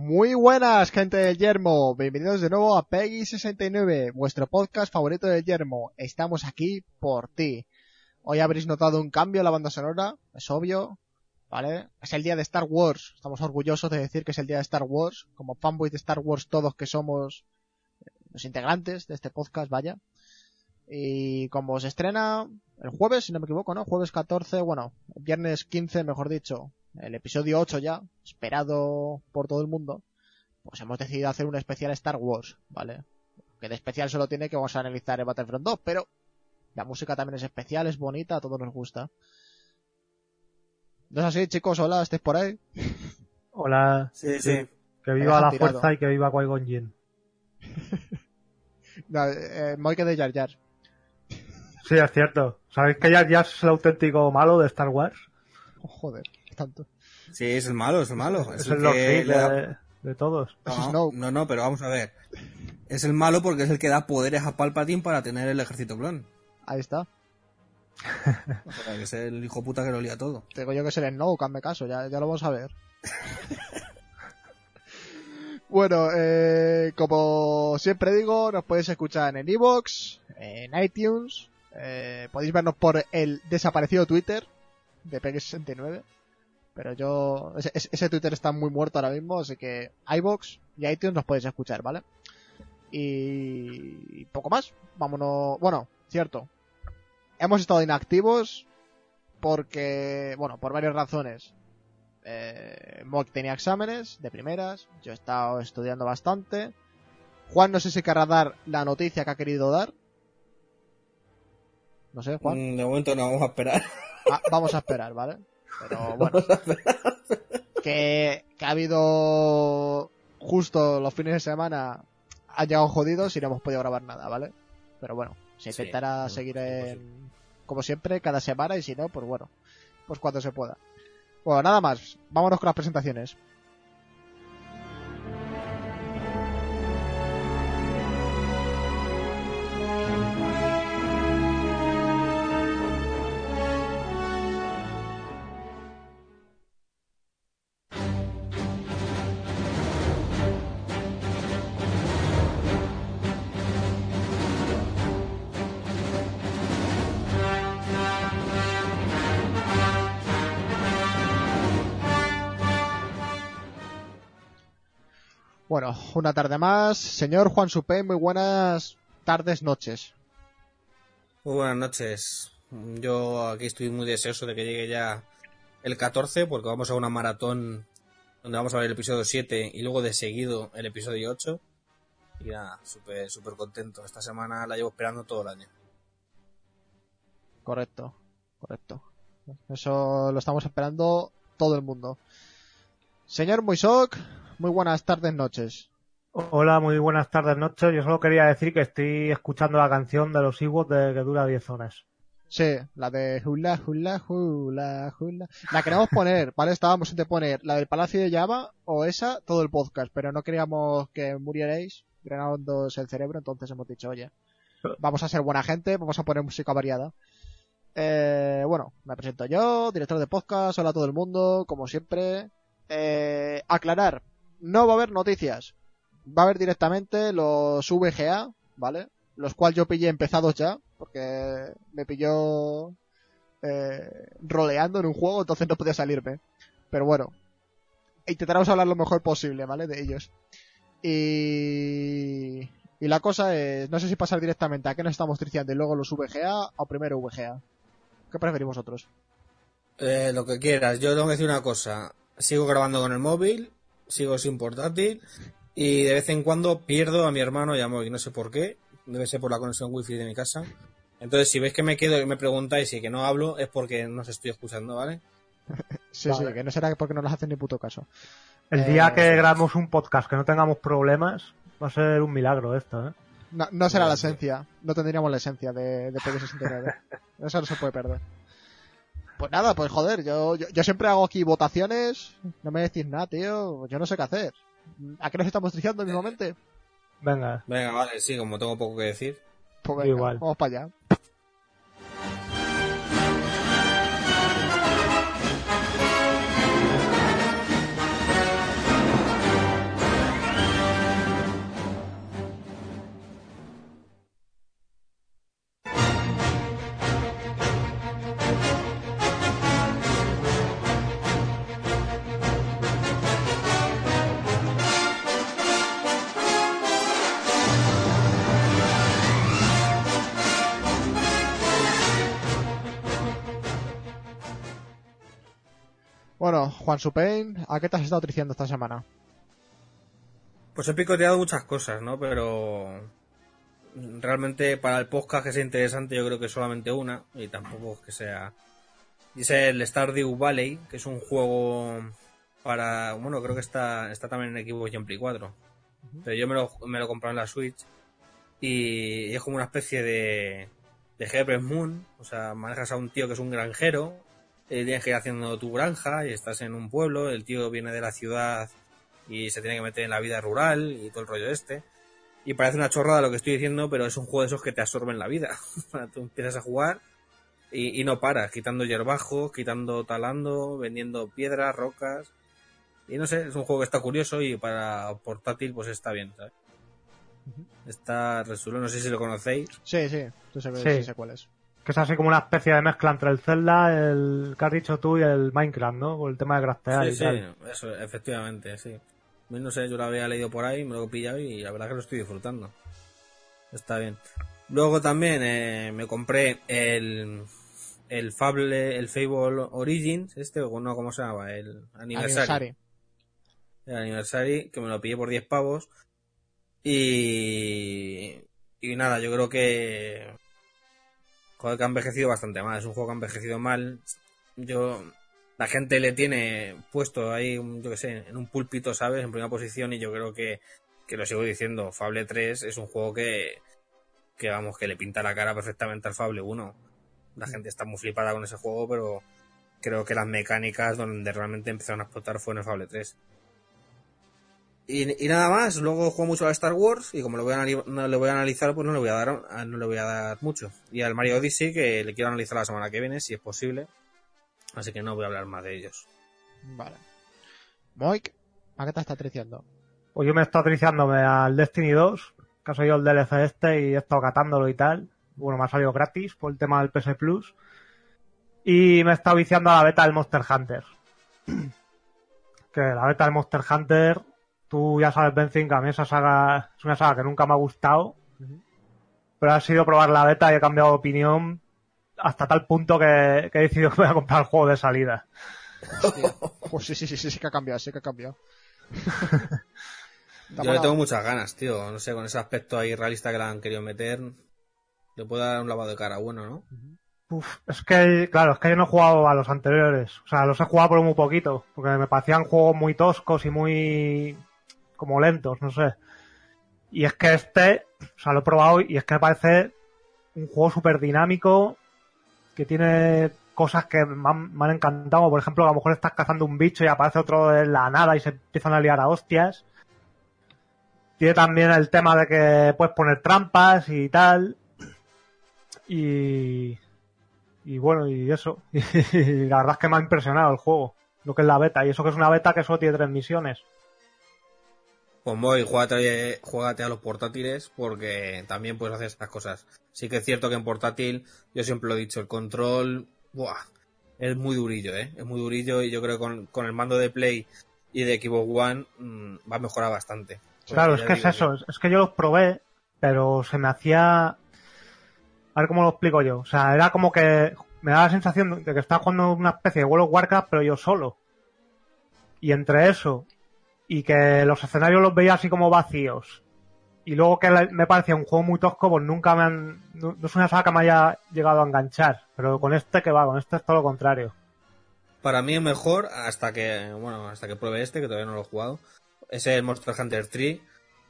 Muy buenas, gente del Yermo. Bienvenidos de nuevo a Peggy 69, vuestro podcast favorito del Yermo. Estamos aquí por ti. Hoy habréis notado un cambio en la banda sonora, es obvio, ¿vale? Es el día de Star Wars. Estamos orgullosos de decir que es el día de Star Wars, como fanboys de Star Wars todos que somos los integrantes de este podcast, vaya. Y como se estrena el jueves, si no me equivoco, ¿no? Jueves 14, bueno, viernes 15, mejor dicho, el episodio 8 ya, esperado por todo el mundo, pues hemos decidido hacer un especial Star Wars, ¿vale? Que de especial solo tiene que vamos a analizar el Battlefront 2, pero la música también es especial, es bonita, a todos nos gusta. ¿No es así, chicos? Hola, ¿estáis por ahí? Hola. Sí, sí. Que viva la tirado. fuerza y que viva Qui-Gon Jinn. No, eh, Moike de Jar Jar. Sí, es cierto. ¿Sabéis que Jar Jar es el auténtico malo de Star Wars? Oh, joder, tanto. Sí, es el malo, es el malo. Es, el que le da- de, de todos. No, no, no, pero vamos a ver. Es el malo porque es el que da poderes a Palpatine para tener el ejército clon. Ahí está. O sea, que es el hijo puta que lo lía todo. Te digo yo que es el Snoke, hazme caso, ya, ya lo vamos a ver. bueno, eh, como siempre digo, nos podéis escuchar en Evox, en iTunes, eh, podéis vernos por el desaparecido Twitter de PX69, pero yo, ese, Twitter está muy muerto ahora mismo, así que iVox y iTunes nos podéis escuchar, ¿vale? Y poco más, vámonos, bueno, cierto, hemos estado inactivos porque, bueno, por varias razones. Eh, Mock tenía exámenes de primeras, yo he estado estudiando bastante. Juan no sé si querrá dar la noticia que ha querido dar. No sé, Juan. Mm, De momento no, vamos a esperar. Ah, vamos a esperar, ¿vale? Pero bueno, que, que ha habido justo los fines de semana han llegado jodidos y no hemos podido grabar nada, ¿vale? Pero bueno, se intentará seguir en, como siempre, cada semana y si no, pues bueno, pues cuando se pueda. Bueno, nada más, vámonos con las presentaciones. Bueno, una tarde más. Señor Juan Supé, muy buenas tardes, noches. Muy buenas noches. Yo aquí estoy muy deseoso de que llegue ya el 14 porque vamos a una maratón donde vamos a ver el episodio 7 y luego de seguido el episodio 8. Y nada, súper súper contento. Esta semana la llevo esperando todo el año. Correcto, correcto. Eso lo estamos esperando todo el mundo. Señor Muisok, muy buenas tardes, noches. Hola, muy buenas tardes, noches. Yo solo quería decir que estoy escuchando la canción de los Ewoks de que dura 10 horas. Sí, la de hula, hula, hula, hula. La queremos poner, ¿vale? Estábamos entre poner la del Palacio de Java o esa, todo el podcast, pero no queríamos que murierais drenándoos el cerebro, entonces hemos dicho, oye, vamos a ser buena gente, vamos a poner música variada. Eh, bueno, me presento yo, director de podcast, hola a todo el mundo, como siempre. Eh, aclarar, no va a haber noticias. Va a haber directamente los VGA, ¿vale? Los cuales yo pillé empezados ya, porque me pilló eh, roleando en un juego, entonces no podía salirme. Pero bueno, intentaremos hablar lo mejor posible, ¿vale? De ellos. Y, y la cosa es, no sé si pasar directamente a qué nos estamos triciando y luego los VGA o primero VGA. ¿Qué preferimos vosotros? Eh, lo que quieras. Yo tengo que decir una cosa. Sigo grabando con el móvil, sigo sin portátil y de vez en cuando pierdo a mi hermano y a Moy. No sé por qué. Debe ser por la conexión wifi de mi casa. Entonces, si veis que me quedo y me preguntáis y que no hablo, es porque no os estoy escuchando, ¿vale? Sí, Vale. sí, que no será porque no nos hacen ni puto caso. El Eh, día que sí. grabemos un podcast que no tengamos problemas, va a ser un milagro esto, ¿eh? No, no será la esencia, no tendríamos la esencia de, de PG69. Eso no se puede perder. Pues nada, pues joder, yo, yo, yo siempre hago aquí votaciones, no me decís nada, tío, yo no sé qué hacer. ¿A qué nos estamos triciando mismamente? Venga. Venga, vale, sí, como tengo poco que decir. Pues venga, Igual. vamos para allá. Juan Supain, ¿a qué te has estado triciando esta semana? Pues he picoteado muchas cosas, ¿no? Pero realmente para el podcast que sea interesante yo creo que solamente una y tampoco es que sea... Es el Stardew Valley, que es un juego para... Bueno, creo que está, está también en Xbox y en Play 4. Pero yo me lo, me lo compré en la Switch y es como una especie de, de Harvest Moon. O sea, manejas a un tío que es un granjero, eh, tienes que ir haciendo tu granja y estás en un pueblo, el tío viene de la ciudad y se tiene que meter en la vida rural y todo el rollo este. Y parece una chorrada lo que estoy diciendo, pero es un juego de esos que te absorben la vida. Tú empiezas a jugar y, y no paras, quitando hierbajos, quitando talando, vendiendo piedras, rocas. Y no sé, es un juego que está curioso y para portátil pues está bien, ¿sabes? Está resuelto, no sé si lo conocéis. Sí, sí, tú sabes, Sí. sí sé cuál es. Que es así como una especie de mezcla entre el Zelda, el que has dicho tú y el Minecraft, ¿no? Por el tema de craftear Sí, y sí, tal. eso, efectivamente, sí. No sé, yo lo había leído por ahí, me lo he pillado y la verdad que lo estoy disfrutando. Está bien. Luego también eh, me compré el, el Fable, el Fable Origins, este, o no, ¿cómo se llama? El aniversario. Aniversario. El aniversario, que me lo pillé por 10 pavos. Y, y nada, yo creo que, joder, que ha envejecido bastante mal. Es un juego que ha envejecido mal. Yo, la gente le tiene puesto ahí, yo que sé, en un púlpito, ¿sabes? En primera posición y yo creo que, que lo sigo diciendo, Fable 3 es un juego que, que vamos, que le pinta la cara perfectamente al Fable 1. La gente está muy flipada con ese juego, pero creo que las mecánicas donde realmente empezaron a explotar fue en el Fable 3. Y, y nada más, luego juego mucho a Star Wars y como lo voy a no le voy a analizar, pues no le voy a dar no le voy a dar mucho. Y al Mario Odyssey, que le quiero analizar la semana que viene, si es posible. Así que no voy a hablar más de ellos. Vale. Moik, ¿a qué te estás triciando? Pues yo me he estado triciándome al Destiny 2, que ha salido el DLC este y he estado catándolo y tal. Bueno, me ha salido gratis por el tema del PS Plus. Y me he estado viciando a la beta del Monster Hunter. Que la beta del Monster Hunter, tú ya sabes, Benzin, que a mí esa saga es una saga que nunca me ha gustado. Pero ha sido probar la beta y he cambiado de opinión hasta tal punto que, que he decidido que voy a comprar el juego de salida. Hostia. Pues sí, sí, sí, sí, sí que ha cambiado, sí que ha cambiado. ¿Te ha Yo le tengo muchas ganas, tío. No sé, con ese aspecto ahí realista que le han querido meter, le puedo dar un lavado de cara bueno, ¿no? Uf, es que, claro, es que yo no he jugado a los anteriores. O sea, los he jugado por muy poquito. Porque me parecían juegos muy toscos y muy. Como lentos, no sé. Y es que este, o sea, lo he probado y es que me parece un juego súper dinámico. Que tiene cosas que me han, encantado. Por ejemplo, a lo mejor estás cazando un bicho y aparece otro de la nada y se empiezan a liar a hostias. Tiene también el tema de que puedes poner trampas y tal. Y, y bueno, y eso. Y la verdad es que me ha impresionado el juego, lo que es la beta. Y eso que es una beta que solo tiene tres misiones. Pues voy, juégate, juégate a los portátiles porque también puedes hacer estas cosas. Sí que es cierto que en portátil, yo siempre lo he dicho, el control, buah, es muy durillo, ¿eh? Es muy durillo y yo creo que con, con el mando de Play y de Xbox One mm, va a mejorar bastante. claro, es que es eso. Es, es que yo los probé, pero se me hacía... A ver cómo lo explico yo. O sea, era como que me daba la sensación de que estaba jugando una especie de World of Warcraft, pero yo solo. Y entre eso y que los escenarios los veía así como vacíos y luego que me parecía un juego muy tosco, pues nunca me han... No, no es una saga que me haya llegado a enganchar, pero con este que va, con este es todo lo contrario. Para mí es mejor hasta que, bueno, hasta que pruebe este, que todavía no lo he jugado. Es el Monster Hunter 3,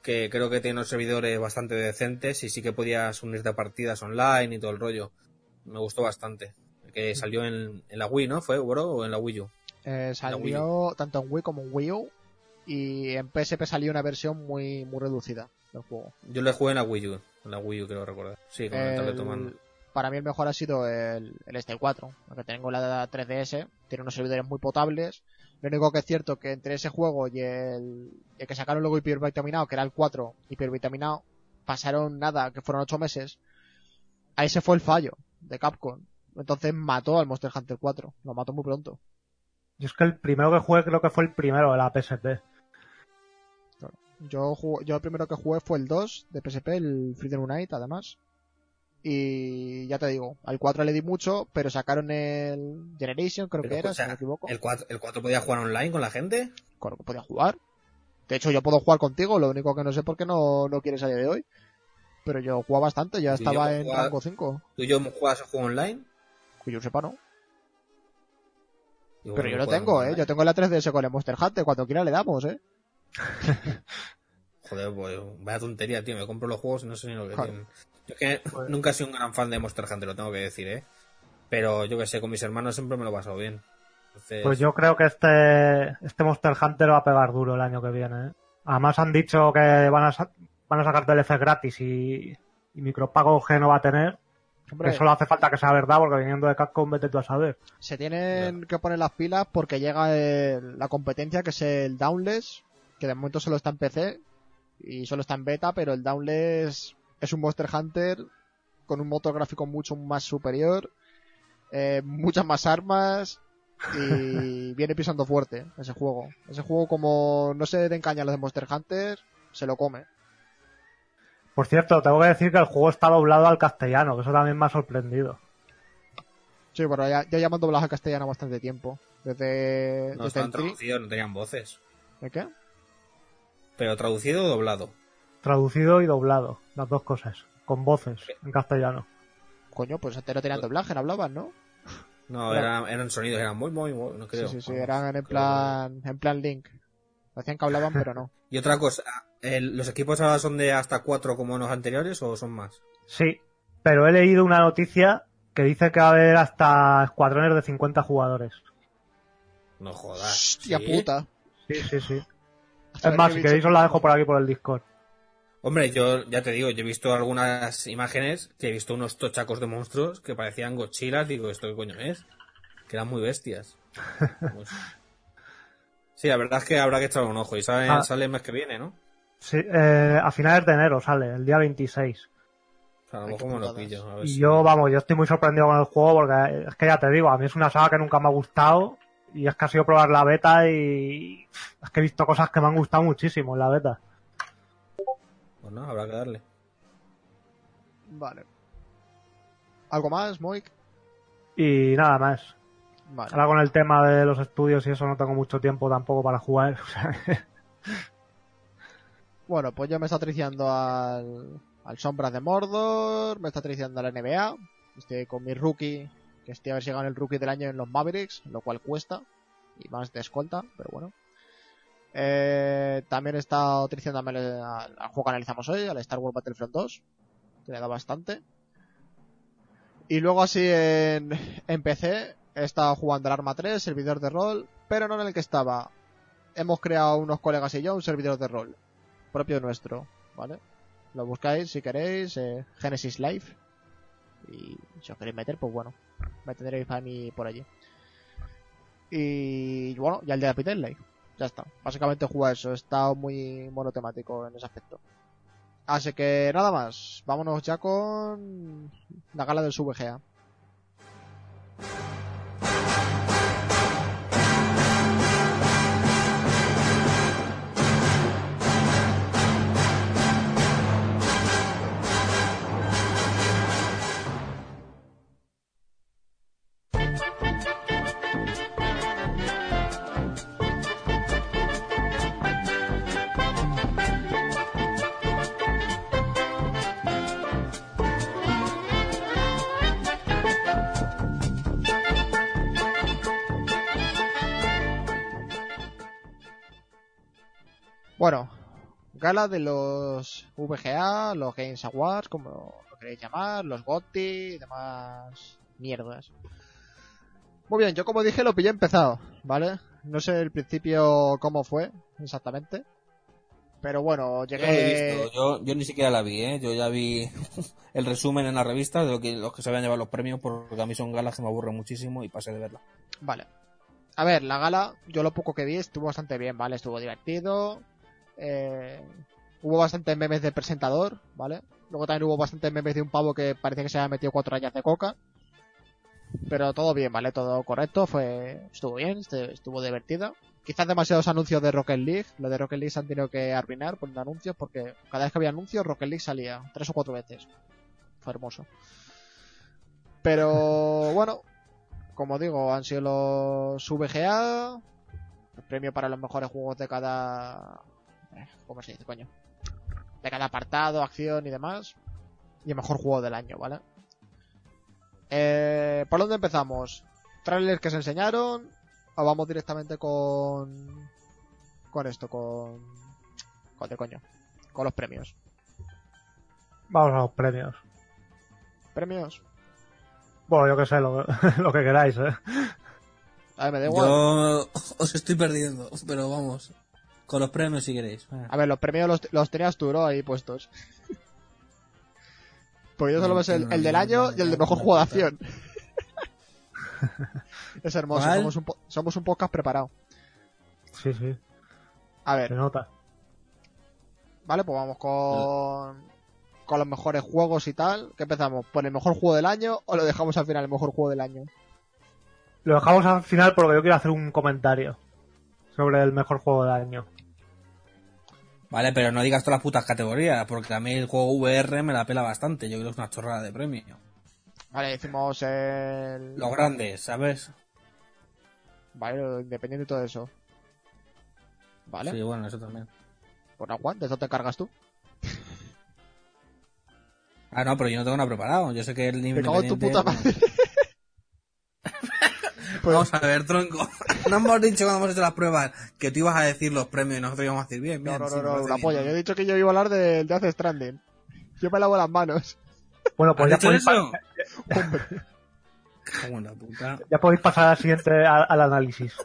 que creo que tiene unos servidores bastante decentes y sí que podías unirte a partidas online y todo el rollo. Me gustó bastante. Que salió en, en la Wii, ¿no? ¿Fue, bro? ¿O en la Wii U? Eh, Wii salió tanto en Wii como en Wii U. Y en PSP salió una versión muy, muy reducida del juego. Yo le jugué en la Wii U. En la Wii U, creo recordar. Sí, con el, El- tableto mando. para mí el mejor ha sido el, el este 4, porque tengo la 3DS, tiene unos servidores muy potables. Lo único que es cierto que entre ese juego y el, el que sacaron luego hipervitaminado, que era el 4 hipervitaminado, pasaron nada, que fueron 8 meses. Ahí se fue el fallo de Capcom. Entonces mató al Monster Hunter 4, lo mató muy pronto. Yo es que el primero que jugué creo que fue el primero de la PSP. Yo, jugué- yo el primero que jugué fue el 2 de PSP, el Freedom Unite además. Y ya te digo, al 4 le di mucho, pero sacaron el Generation, creo Pero, que era, si no me equivoco. ¿El 4, ¿El 4 podía jugar online con la gente? con lo que podía jugar. De hecho, yo puedo jugar contigo, lo único que no sé por qué no, no quieres a día de hoy. Pero yo jugaba bastante, ya estaba en rango 5. ¿Tú y yo juegas el juego online? Que yo sepa, no. Pero yo lo tengo, eh. Yo tengo la 3DS con el Monster Hunter, cuando quiera le damos, eh. Joder, pues vaya tontería, tío. Me compro los juegos y no sé ni lo que Claro. tienen. Yo es que Pues- nunca he sido un gran fan de Monster Hunter, lo tengo que decir, ¿eh? Pero yo que sé, con mis hermanos siempre me lo he pasado bien. Entonces, Pues yo creo que este, este Monster Hunter va a pegar duro el año que viene. ¿eh? Además han dicho que van a, sa- van a sacar DLC gratis y, y micropagos que no va a tener. Hombre, Que solo hace falta que sea verdad porque viniendo de Capcom vete tú a saber. se tienen que poner las pilas porque llega el- la competencia que es el Downless, que de momento solo está en PC y solo está en beta, pero el Downless es un Monster Hunter con un motor gráfico mucho más superior, eh, muchas más armas y viene pisando fuerte ese juego. Ese juego como no se den caña a los de Monster Hunter, se lo come. Por cierto, tengo que decir que el juego está doblado al castellano, que eso también me ha sorprendido. Sí, bueno, ya, ya llaman doblaje castellano bastante tiempo. Desde, no desde estaban traducidos, no tenían voces. ¿De qué? Pero traducido o doblado. Traducido y doblado, las dos cosas, con voces en castellano. Coño, pues antes no tenían doblaje, no hablaban, ¿no? No, Claro. eran, eran sonidos, eran muy, muy, muy, no creo. sí, sí, sí, Vamos, eran en creo plan, en plan Link. Hacían que hablaban, pero no. Y otra cosa, ¿el- ¿los equipos ahora son de hasta cuatro como los anteriores o son más? Sí, pero he leído una noticia que dice que va a haber hasta escuadrones de 50 jugadores. No jodas. Hostia ¿sí? puta. Sí, sí, sí. Es más, si queréis os la dejo por aquí por el Discord. Hombre, yo ya te digo, yo he visto algunas imágenes que he visto unos tochacos de monstruos que parecían Godzilla. Digo, ¿esto qué coño es? Que eran muy bestias. Pues- Sí, la verdad es que habrá que echar un ojo. Y sale, Ah. sale el mes que viene, ¿no? Sí, eh, a finales de enero sale, el día 26. O sea, a lo mejor me lo pillo. a ver Y si- yo, vamos, yo estoy muy sorprendido con el juego porque es que ya te digo, a mí es una saga que nunca me ha gustado y es que ha sido probar la beta y es que he visto cosas que me han gustado muchísimo en la beta. Pues no, habrá que darle. Vale. ¿Algo más, Moik? Y nada más. Vale. Ahora con el tema de los estudios y eso no tengo mucho tiempo tampoco para jugar. Bueno, pues yo me está atriciando al, al Sombras de Mordor, me está atriciando a la NBA, estoy con mi rookie, que estoy a ver si gano el rookie del año en los Mavericks, lo cual cuesta, y más de escolta, pero bueno. Eh, también he estado atriciándome al, juego que analizamos hoy, al Star Wars Battlefront 2, que le da bastante. Y luego así en, en PC estado jugando al Arma 3, servidor de rol, pero no en el que estaba. Hemos creado unos colegas y yo un servidor de rol propio nuestro, ¿vale? Lo buscáis si queréis, eh, Genesis Live. Y si os queréis meter, pues bueno, me tendréis a mí por allí. Y bueno, ya el de Peter Live. Ya está. Básicamente juega eso, está muy monotemático en ese aspecto. Así que nada más, vámonos ya con la gala del SVGA. Bueno, gala de los VGA, los Games Awards, como lo queréis llamar, los GOTY y demás mierdas. Muy bien, yo como dije lo pillé empezado, ¿vale? No sé el principio cómo fue exactamente. Pero bueno, Yo, llegué... visto. Yo, yo ni siquiera la vi, ¿eh? Yo ya vi el resumen en la revista de lo que, los que se habían llevado los premios, porque a mí son galas que me aburren muchísimo y pasé de verla. Vale. A ver, la gala, yo lo poco que vi estuvo bastante bien, ¿vale? Estuvo divertido. Eh, hubo bastantes memes de presentador, ¿vale? Luego también hubo bastantes memes de un pavo que parecía que se había metido cuatro rayas de coca. Pero todo bien, ¿vale? Todo correcto, fue estuvo bien, este- estuvo divertido. Quizás demasiados anuncios de Rocket League. Lo de Rocket League se han tenido que arruinar poniendo anuncios porque cada vez que había anuncios Rocket League salía tres o cuatro veces. Fue hermoso. Pero bueno, como digo, han sido los VGA, el premio para los mejores juegos de cada... eh, ¿Cómo se dice, coño? De cada apartado, acción y demás. Y el mejor juego del año, ¿vale? Eh, ¿Por dónde empezamos? ¿Trailers que se enseñaron? ¿O vamos directamente con... Con esto, con... Con de coño. Con los premios. Vamos a los premios. ¿Premios? Bueno, yo que sé, lo, lo que queráis, ¿eh? A ver, me da igual. Yo os estoy perdiendo, pero vamos. Con los premios si queréis. A ver, los premios los, los tenías tú, ¿no? Ahí puestos. Porque yo solo ves el, el del año y el de mejor juego de acción. es hermoso, somos un, po- somos un podcast preparado. Sí, sí, A se ver, nota. vale, pues vamos con, con los mejores juegos y tal. ¿Qué empezamos? ¿Por el mejor juego del año o lo dejamos al final el mejor juego del año? Lo dejamos al final porque yo quiero hacer un comentario sobre el mejor juego del año. Vale, pero no digas todas las putas categorías, porque a mí el juego VR me la pela bastante. Yo creo que es una chorrada de premio. Vale, decimos el... Los grandes, ¿sabes? Vale, independiente de todo eso. Vale, Sí, bueno, eso también. pues no, Juan, ¿de eso te cargas tú? Ah, no, pero yo no tengo nada preparado. Yo sé que el nivel cago en tu puta madre. Pues- Vamos a ver, tronco. No hemos dicho cuando hemos hecho las pruebas que tú ibas a decir los premios y nosotros íbamos a decir bien, No, bien. no, no, no, una bien. polla. Yo he dicho que yo iba a hablar del de Death Stranding. Yo me lavo las manos. Bueno, pues ¿Has ya dicho podéis, eso? La puta. Ya podéis pasar al siguiente al, al análisis.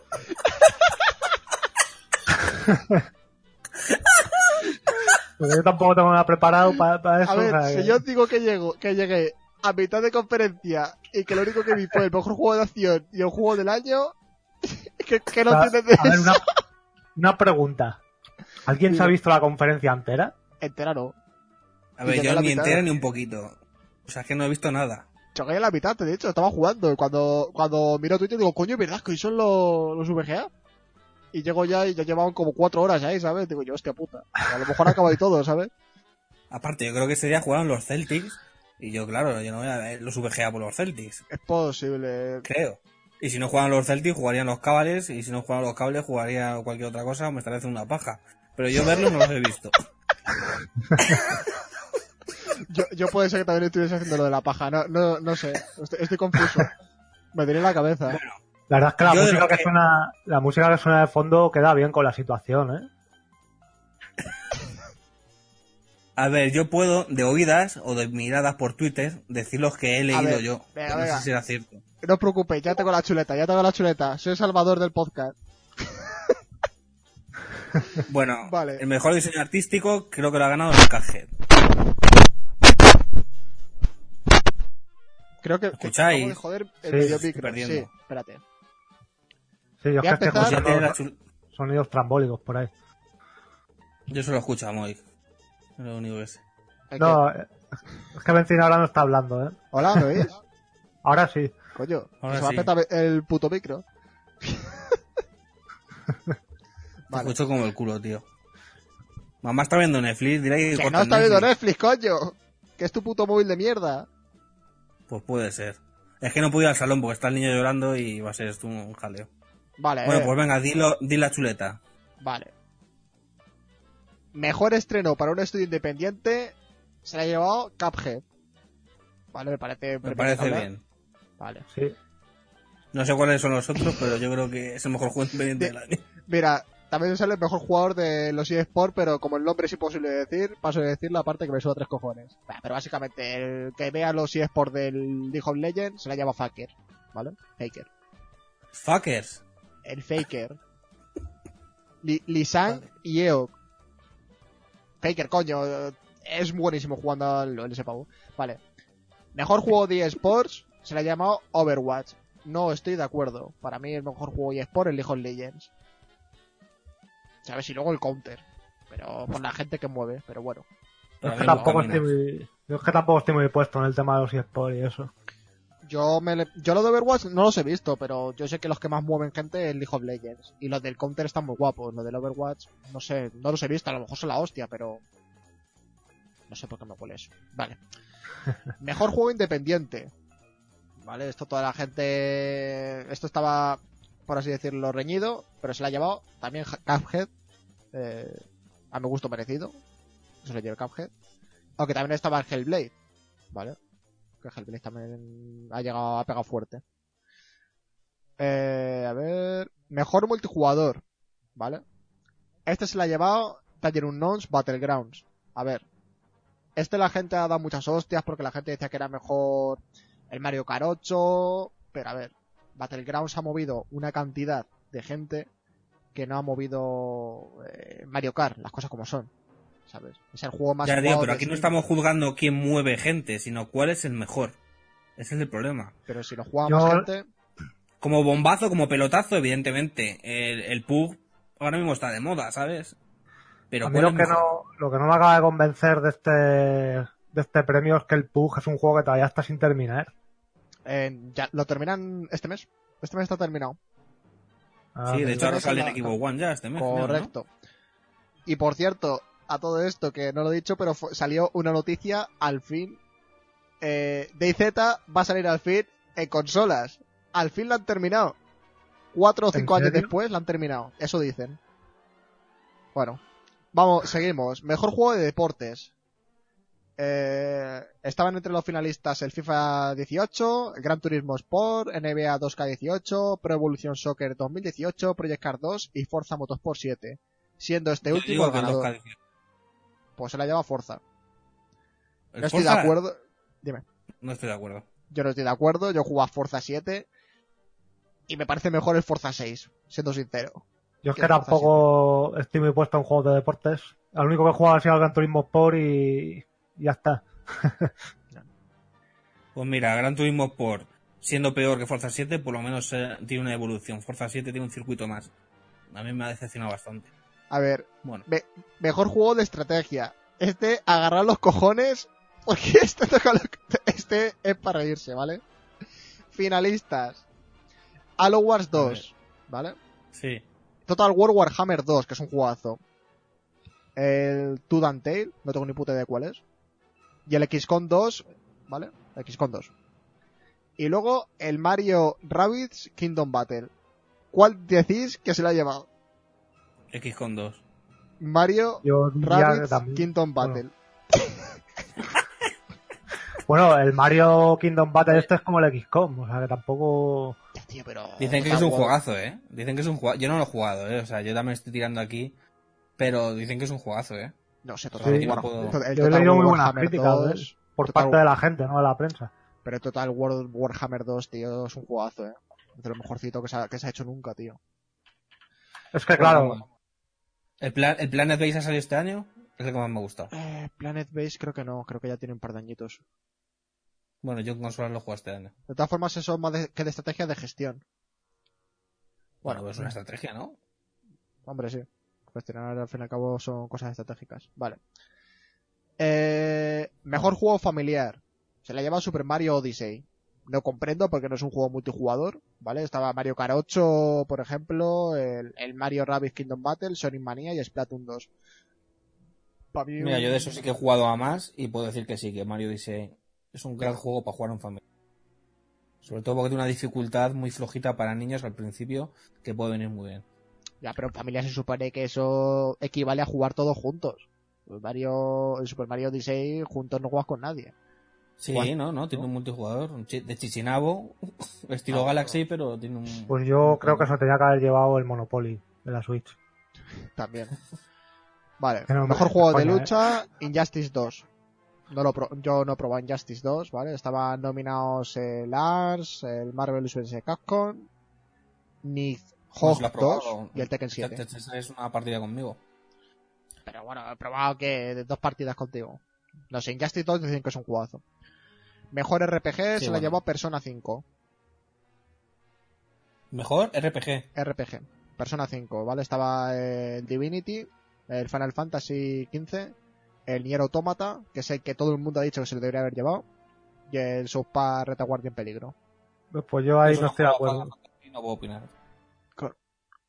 Yo tampoco tengo nada preparado para eso. A ver, o sea, si que- yo digo que llego, que llegué a mitad de conferencia y que lo único que vi fue el mejor juego de acción y el juego del año, que, que no o sea, tienes de a ver, eso. una, una pregunta. ¿Alguien se ha visto la conferencia entera? Entera no. A ver, yo ni mitad. entera ni un poquito. O sea, es que no he visto nada. Choqué a la mitad, te he dicho, estaba jugando. Y cuando, cuando miro Twitter digo, coño, ¿verdad que hoy son los, los VGA? Y llego ya y ya llevaban como cuatro horas ahí, ¿sabes? Digo yo, hostia puta. A lo mejor acaba y todo, ¿sabes? Aparte, yo creo que ese día jugaron los Celtics. Y yo, claro, yo no voy a ver los VGA por los Celtics. Es posible. Creo. Y si no juegan los Celtics, jugarían los Cavaliers. Y si no juegan los Cavaliers, jugaría cualquier otra cosa o me estaría haciendo una paja. Pero yo verlos no los he visto. Yo, yo puede ser que también estuviese haciendo lo de la paja. No, no, no sé. Estoy, estoy confuso. Me en la cabeza. La verdad es que la música que que- suena, la música que suena de fondo queda bien con la situación, ¿eh? A ver, yo puedo, de oídas o de miradas por Twitter, decir los que he leído ver, yo. venga, pero no venga. sé si era cierto. No os preocupéis, ya tengo la chuleta, ya tengo la chuleta. Soy el salvador del podcast. Bueno, Vale. el mejor diseño artístico creo que lo ha ganado el Cuphead. Creo que... ¿Escucháis? de joder el Sí, estoy perdiendo. Sí, espérate. Sí, yo que empezar- Pues sonidos trambólicos por ahí. Yo solo escucho a Moik. Es lo único que sé. ¿El No, eh, es que Benzina ahora no está hablando, ¿eh? Hola, ¿me oís? Ahora sí. Coño, Ahora se me ha sí. petado el puto micro. Te Vale. escucho como el culo, tío. Mamá está viendo Netflix, dirá que, Que no está viendo Netflix. Coño. Que es tu puto móvil de mierda. Pues puede ser. Es que no puedo ir al salón porque está el niño llorando y va a ser esto un jaleo. Vale, Bueno, eh, pues venga, dilo, di la chuleta. vale. Mejor estreno para un estudio independiente se la ha llevado Cuphead. Vale, me parece Me parece bien. Vale. Sí. No sé cuáles son los otros, pero yo creo que es el mejor juego independiente del año. Mira, también sale el mejor jugador de los eSports, pero como el nombre es imposible de decir, paso de decir la parte que me suda tres cojones. Bah, pero básicamente, el que vea los eSports del League of Legends se la llama Faker. ¿Vale? Faker. Fuckers. El Faker. Li- Lisang y Eok. Faker, coño. Es buenísimo jugando al LoL ese pavo. Vale. Mejor juego de eSports se le ha llamado Overwatch. No estoy de acuerdo. Para mí el mejor juego de eSports es el League of Legends. ¿Sabes? Y luego el Counter. Pero por la gente que mueve. Pero bueno. Es, que tampoco estoy muy, yo es que tampoco estoy muy puesto en el tema de los eSports y eso. Yo me le- yo lo de Overwatch no los he visto, pero yo sé que los que más mueven gente es League of Legends. Y los del Counter están muy guapos. Los del Overwatch, no sé, no los he visto, a lo mejor son la hostia, pero. No sé por qué me huele eso. Vale. Mejor juego independiente. Vale, esto toda la gente. Esto estaba, por así decirlo, reñido, pero se la ha llevado también Cuphead. eh, a mi gusto merecido. Eso le lleva Cuphead. Aunque también estaba el Hellblade. Vale que Hellblade también ha llegado a pegar fuerte. Eh, a ver, mejor multijugador, ¿vale? Este se la ha llevado Taller Unknowns Battlegrounds. A ver, este la gente ha dado muchas hostias porque la gente decía que era mejor el Mario Kart 8, pero a ver, Battlegrounds ha movido una cantidad de gente que no ha movido eh, Mario Kart, las cosas como son. ¿Sabes? Es el juego más Ya digo, pero aquí no estamos juzgando quién mueve gente, sino cuál es el mejor. Ese es el problema. Pero si lo juega Yo- más gente, Como bombazo, como pelotazo, evidentemente. El, el PUG ahora mismo está de moda, ¿sabes? Pero a mí ¿cuál lo que, mejor? no, lo que no me acaba de convencer de este, de este premio es que el PUG es un juego que todavía está sin terminar. Eh, ya lo terminan este mes. Este mes está terminado. Ah, Sí, de hecho ahora Esa sale en Xbox One ya este mes. Correcto. Y por cierto, a todo esto que no lo he dicho, pero salió una noticia al fin. Eh, DayZ va a salir al fin en consolas. Al fin la han terminado. Cuatro o ¿En cinco años después la han terminado. Eso dicen. Bueno, vamos, seguimos. Mejor juego de deportes. Eh, estaban entre los finalistas el FIFA 18, el Gran Turismo Sport, NBA 2K18, Pro Evolution Soccer 2018, Project Cars 2 y Forza Motorsport 7. Siendo este Yo último el ganador. 2K18. Pues se la llama Forza. ¿El No estoy de acuerdo. No estoy de acuerdo. Yo no estoy de acuerdo. Yo juego a Forza 7 y me parece mejor el Forza 6, siendo sincero. Yo es ¿Qué que tampoco estoy muy puesto en juegos de deportes. Al único que he jugado ha sido al Gran Turismo Sport y, y ya está. Pues mira, Gran Turismo Sport, siendo peor que Forza 7, por lo menos eh, tiene una evolución. Forza 7 tiene un circuito más. A mí me ha decepcionado bastante. A ver, Bueno, me- mejor juego de estrategia. Este, agarrar los cojones, porque este Este es para reírse, ¿vale? Finalistas. Halo Wars 2, ¿vale? sí. Total War Warhammer 2, que es un jugazo. El Two and Tail, no tengo ni puta idea de cuál es. Y el XCOM 2, ¿vale? XCOM 2. Y luego el Mario Rabbids Kingdom Battle. ¿Cuál decís que se lo ha llevado? X con 2. Mario Rabbids también. Kingdom Battle. Bueno, el Mario Kingdom Battle este es como el XCOM, o sea que tampoco... Ya, tío, pero... Dicen que es un juegazo, ¿eh? Dicen que es un jugazo. Yo no lo he jugado, ¿eh? O sea, yo también estoy tirando aquí. Pero dicen que es un jugazo, ¿eh? No sé, Total Sí, War. no puedo- to- el Yo he leído muy buenas críticas 2, de- por Total- parte de la gente, no de la prensa. Pero Total War Warhammer 2, tío, es un jugazo, eh. Es de lo mejorcito que se ha, que se ha hecho nunca, tío. Es que claro, Bueno, ¿El, plan, ¿El Planet Base ha salido este año? Es el que más me ha gustado. Eh, Planet Base creo que no, creo que ya tiene un par de añitos. Bueno, yo en consolas lo juego este año. De todas formas, eso es más de- que de estrategia de gestión. Bueno, pues es una estrategia, ¿no? Hombre, sí. Gestionar al fin y al cabo son cosas estratégicas. Vale. Eh, mejor juego familiar. Se la lleva Super Mario Odyssey. No comprendo porque no es un juego multijugador, ¿vale? Estaba Mario Kart 8, por ejemplo, el, el Mario Rabbids Kingdom Battle, Sonic Mania y Splatoon 2. Pa' mí Mira, yo de eso sí que he jugado a más y puedo decir que sí, que Mario Odyssey es un gran juego para jugar en familia. Sobre todo porque tiene una dificultad muy flojita para niños al principio que puede venir muy bien. Ya, pero en familia se supone que eso equivale a jugar todos juntos. El Mario, el Super Mario Odyssey juntos no juegas con nadie. Sí, no, no, tiene un multijugador de Chichinabo, estilo Ah, Galaxy, pero tiene un... pues yo creo que eso tenía que haber llevado el Monopoly de la Switch. También. Vale, me- mejor juego de coña, ¿eh? lucha, Injustice 2. No lo pro- yo no he probado Injustice 2, ¿vale? Estaban nominados el Ars, el Marvel vs. Capcom, Nick Pues Hawk lo has 2 probado. y el Tekken 7. Te- te- te- Es una partida conmigo. Pero bueno, he probado que de dos partidas contigo. No sé, Injustice 2 dicen que es un jugazo. Mejor RPG se la bueno. llevó Persona 5. Mejor RPG. RPG. Persona 5, ¿vale? Estaba el Divinity, el Final Fantasy XV, el Nier Automata, que es el que todo el mundo ha dicho que se lo debería haber llevado, y el South Park Retaguardia en peligro. Pues yo ahí Eso no estoy de juego acuerdo. No puedo opinar.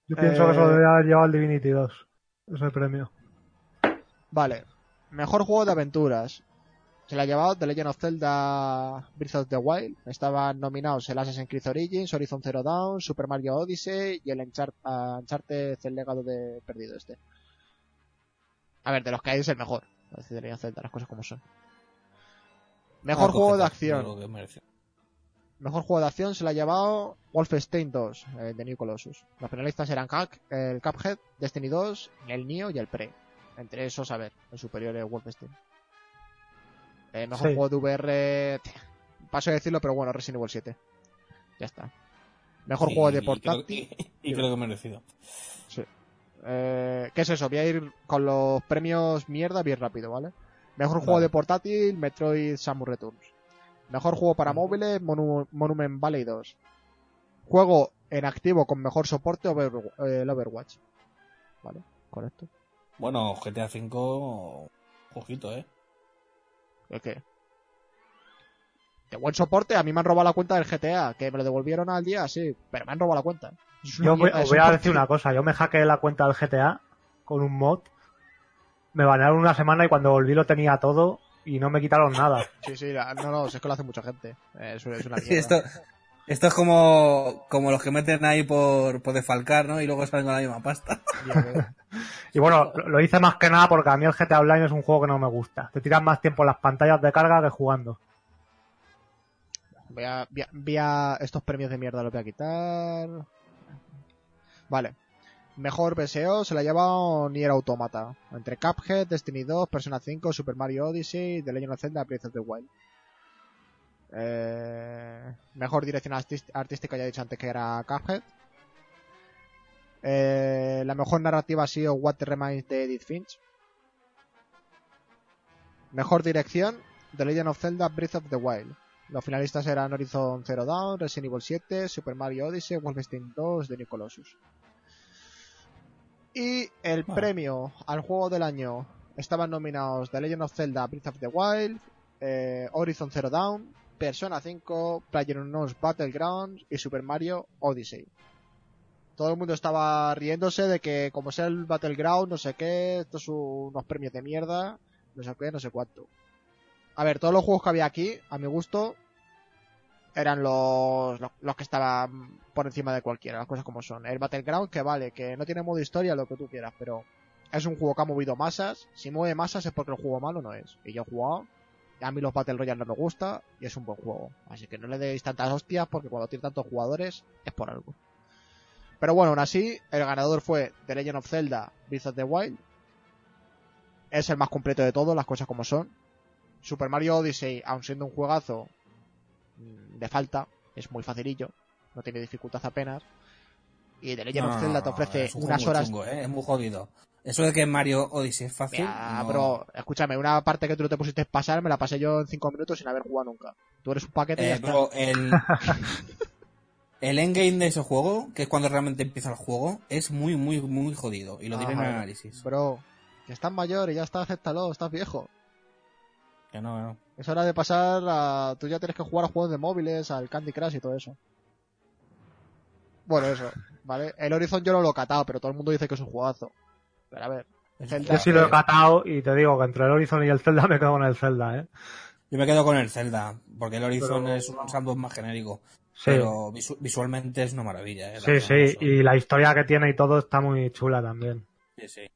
Yo pienso Eh, que eso debería haber llevado el Divinity 2. Ese premio. Vale. Mejor juego de aventuras. Se la ha llevado The Legend of Zelda Breath of the Wild. Estaban nominados el Assassin's Creed Origins, Horizon Zero Dawn, Super Mario Odyssey y el Uncharted el legado de perdido este. A ver, de los que hay es el mejor. The Legend of Zelda, las cosas como son. Mejor Ah, juego de pues, acción. Mejor juego de acción se la ha llevado Wolfenstein 2, eh, de New Colossus. Los finalistas eran el Cuphead, Destiny 2, el Nioh y el Prey. Entre esos, a ver, el superior es Wolfenstein. Eh, mejor Sí. juego de VR, paso de decirlo, pero bueno, Resident Evil 7. Ya está. Mejor Sí, juego de y creo- portátil. Y, y creo que merecido. Eh, ¿Qué es eso? Voy a ir con los premios mierda bien rápido, ¿vale? Mejor juego de portátil, Metroid Samus Returns. Mejor juego para móviles, Monu- Monument Valley 2. Juego en activo con mejor soporte, Over- eh, el Overwatch. ¿Vale? Correcto. Bueno, GTA V, ojito, ¿eh? ¿El qué? De buen soporte, a mí me han robado la cuenta del GTA, que me lo devolvieron al día, sí, pero me han robado la cuenta. Yo voy, os voy a decir una cosa. Yo me hackeé la cuenta del GTA con un mod. Me banearon una semana y cuando volví lo tenía todo y no me quitaron nada. Sí, sí, no, no, es que lo hace mucha gente. Eh, Es, una Sí, mierda. esto, esto es como, como los que meten ahí por, por defalcar, ¿no? Y luego salen con la misma pasta. Y bueno, lo hice más que nada porque a mí el GTA Online es un juego que no me gusta. Te tiras más tiempo en las pantallas de carga que jugando. Voy a, voy a- voy a- estos premios de mierda los voy a quitar. Vale. Mejor BSO se la ha llevado Nier Automata. Entre Cuphead, Destiny 2, Persona 5, Super Mario Odyssey, The Legend of Zelda, Breath of the Wild. Eh, mejor dirección artística, ya he dicho antes que era Cuphead. Eh, la mejor narrativa ha sido What Remains de Edith Finch. Mejor dirección, The Legend of Zelda Breath of the Wild. Los finalistas eran Horizon Zero Dawn, Resident Evil 7, Super Mario Odyssey, Wolfenstein 2, The New Colossus. Y el Ah. premio al juego del año estaban nominados The Legend of Zelda Breath of the Wild, eh, Horizon Zero Dawn, Persona 5, PlayerUnknown's Battlegrounds y Super Mario Odyssey. Todo el mundo estaba riéndose de que como sea el Battleground, no sé qué, estos son unos premios de mierda, no sé qué, no sé cuánto. A ver, todos los juegos que había aquí, a mi gusto, eran los, los, los que estaban por encima de cualquiera, las cosas como son. El Battleground, que vale, que no tiene modo historia, lo que tú quieras, pero es un juego que ha movido masas. Si mueve masas es porque el juego malo no es. Y yo he jugado, a mí los Battle Royale no me gusta, y es un buen juego. Así que no le deis tantas hostias, porque cuando tiene tantos jugadores es por algo. Pero bueno, aún así, el ganador fue The Legend of Zelda Breath of the Wild. Es el más completo de todos, las cosas como son. Super Mario Odyssey, aun siendo un juegazo, mm, de falta, es muy facilillo, no tiene dificultad apenas. Y The Legend No, of Zelda te ofrece es un juego unas horas. chungo, ¿eh? Es muy jodido. Eso de que Mario Odyssey es fácil. Mira, no- bro, escúchame, una parte que tú no te pusiste a pasar me la pasé yo en 5 minutos sin haber jugado nunca. Tú eres un paquete y ya Eh, está. bro, el, el endgame de ese juego, que es cuando realmente empieza el juego, es muy, muy, muy jodido. Y lo diré en el análisis. Bro, que estás mayor y ya está, acéptalo, estás viejo. Que no, no. Es hora de pasar a... Tú ya tienes que jugar a juegos de móviles, al Candy Crush y todo eso. Bueno, eso, ¿vale? El Horizon yo no lo he catado, pero todo el mundo dice que es un juegazo. Pero a ver, Zelda- Yo sí lo he catado y te digo que entre el Horizon y el Zelda me quedo con el Zelda, ¿eh? Yo me quedo con el Zelda, porque el Horizon Pero- es un sandbox más genérico. Sí, Pero visu- visualmente es una maravilla. ¿eh? Sí, sí. Y la historia que tiene y todo está muy chula también. Sí, sí,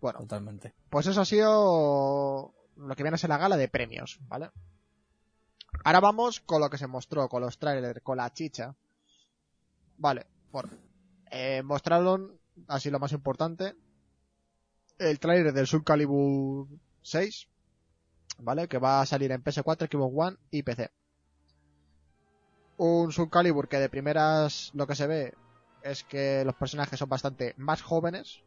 bueno, totalmente. pues eso ha sido lo que viene a ser la gala de premios, ¿vale? Ahora vamos con lo que se mostró, con los trailers, con la chicha. Vale, bueno. Eh, mostraron, así lo más importante, el trailer del Soul Calibur 6, ¿vale? Que va a salir en PS4, Xbox One y PC. Un Soul Calibur que de primeras lo que se ve es que los personajes son bastante más jóvenes,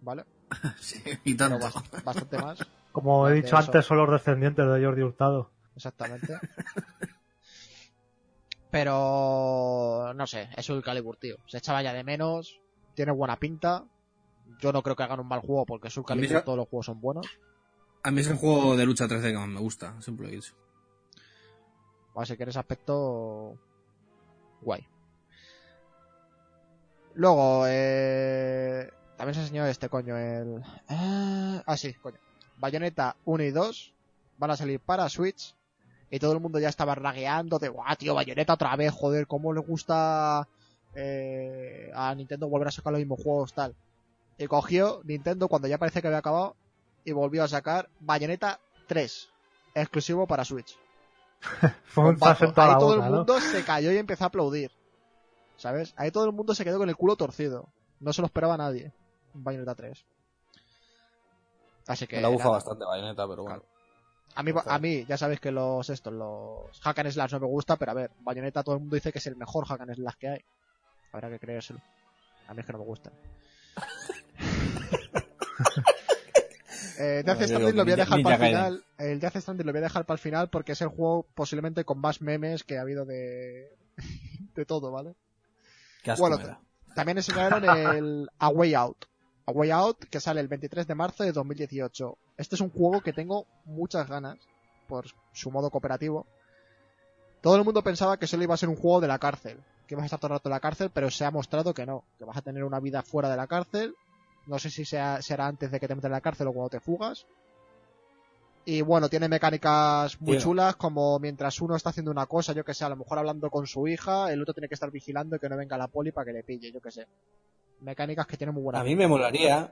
¿vale? Sí, y tanto. bas- bastante más. Como he dicho eso. antes, son los descendientes de Jordi Hurtado. Exactamente. Pero no sé, es un Calibur, tío. Se echaba ya de menos, tiene buena pinta. Yo no creo que hagan un mal juego porque Soul Calibur se- todos los juegos son buenos. A mí es el juego de lucha 3D que más me gusta, siempre lo he dicho. Así que en ese aspecto guay. Luego, eh... también se enseñó este coño, el... eh, Ah, sí, coño. Bayonetta 1 y 2 van a salir para Switch y todo el mundo ya estaba ragueando de, guau, tío, Bayonetta otra vez, joder, cómo le gusta eh, a Nintendo volver a sacar los mismos juegos, tal. Y cogió Nintendo cuando ya parece que había acabado y volvió a sacar Bayonetta 3, exclusivo para Switch. Fue un Ahí la todo boca, el ¿no? mundo se cayó y empezó a aplaudir. ¿Sabes? Ahí todo el mundo se quedó con el culo torcido. No se lo esperaba nadie. Bayonetta 3. Así que. Me la bufa bastante Bayonetta, pero bueno. A mí, a mí, ya sabéis que los estos, los hack and slash no me gusta, pero a ver, Bayonetta todo el mundo dice que es el mejor hack and slash que hay. Habrá que creérselo. A mí es que no me gusta. eh, Death Stranding lo voy a dejar para el final. El Death Stranding lo voy a dejar para el final porque es el juego posiblemente con más memes que ha habido de, de todo, ¿vale? Qué asco Bueno. También enseñaron el A Way Out. A Way Out que sale el 23 de marzo de 2018. Este es un juego que tengo muchas ganas por su modo cooperativo. Todo el mundo pensaba que solo iba a ser un juego de la cárcel, que ibas a estar todo el rato en la cárcel, pero se ha mostrado que no, que vas a tener una vida fuera de la cárcel. No sé si sea, será antes de que te metan en la cárcel o cuando te fugas. Y bueno, tiene mecánicas muy chulas, como mientras uno está haciendo una cosa, yo que sé, a lo mejor hablando con su hija, el otro tiene que estar vigilando y que no venga la poli para que le pille, yo que sé. Mecánicas que tienen muy buena A mí me molaría,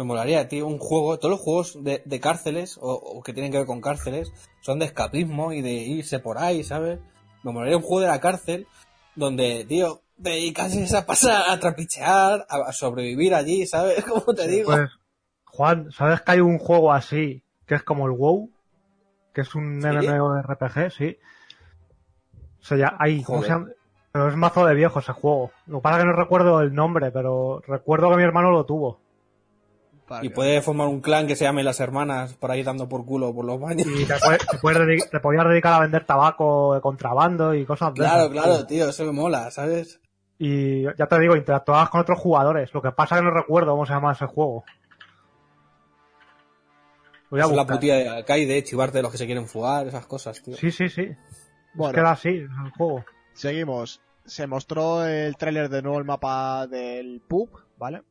me molaría, tío, un juego, todos los juegos de, de cárceles o, o que tienen que ver con cárceles son de escapismo y de irse por ahí, ¿sabes? Me molaría un juego de la cárcel donde, tío, te dedicases a pasar, a trapichear, a, a sobrevivir allí, ¿sabes? Como te digo. Pues, Juan, ¿sabes que hay un juego así que es como el WoW? que es un ¿Sí? MMORPG, sí. O sea, ya hay, ¿cómo Joder. se llama? Pero es mazo de viejo ese juego. Lo que pasa es que no recuerdo el nombre, pero recuerdo que mi hermano lo tuvo. Para Y que- puede formar un clan que se llame Las Hermanas por ahí dando por culo por los baños. Y te, puede- te puedes podías dedicar a vender tabaco de contrabando y cosas de Claro, esas, claro, tío. tío, eso me mola, ¿sabes? Y ya te digo, interactuabas con otros jugadores. Lo que pasa es que no recuerdo cómo se llama ese juego. Voy a es la putilla de alcaide, chivarte de los que se quieren fugar, esas cosas, tío. Sí, sí, sí. Bueno, Es que era así, el juego. seguimos. Se mostró el tráiler de nuevo el mapa del pub, ¿vale?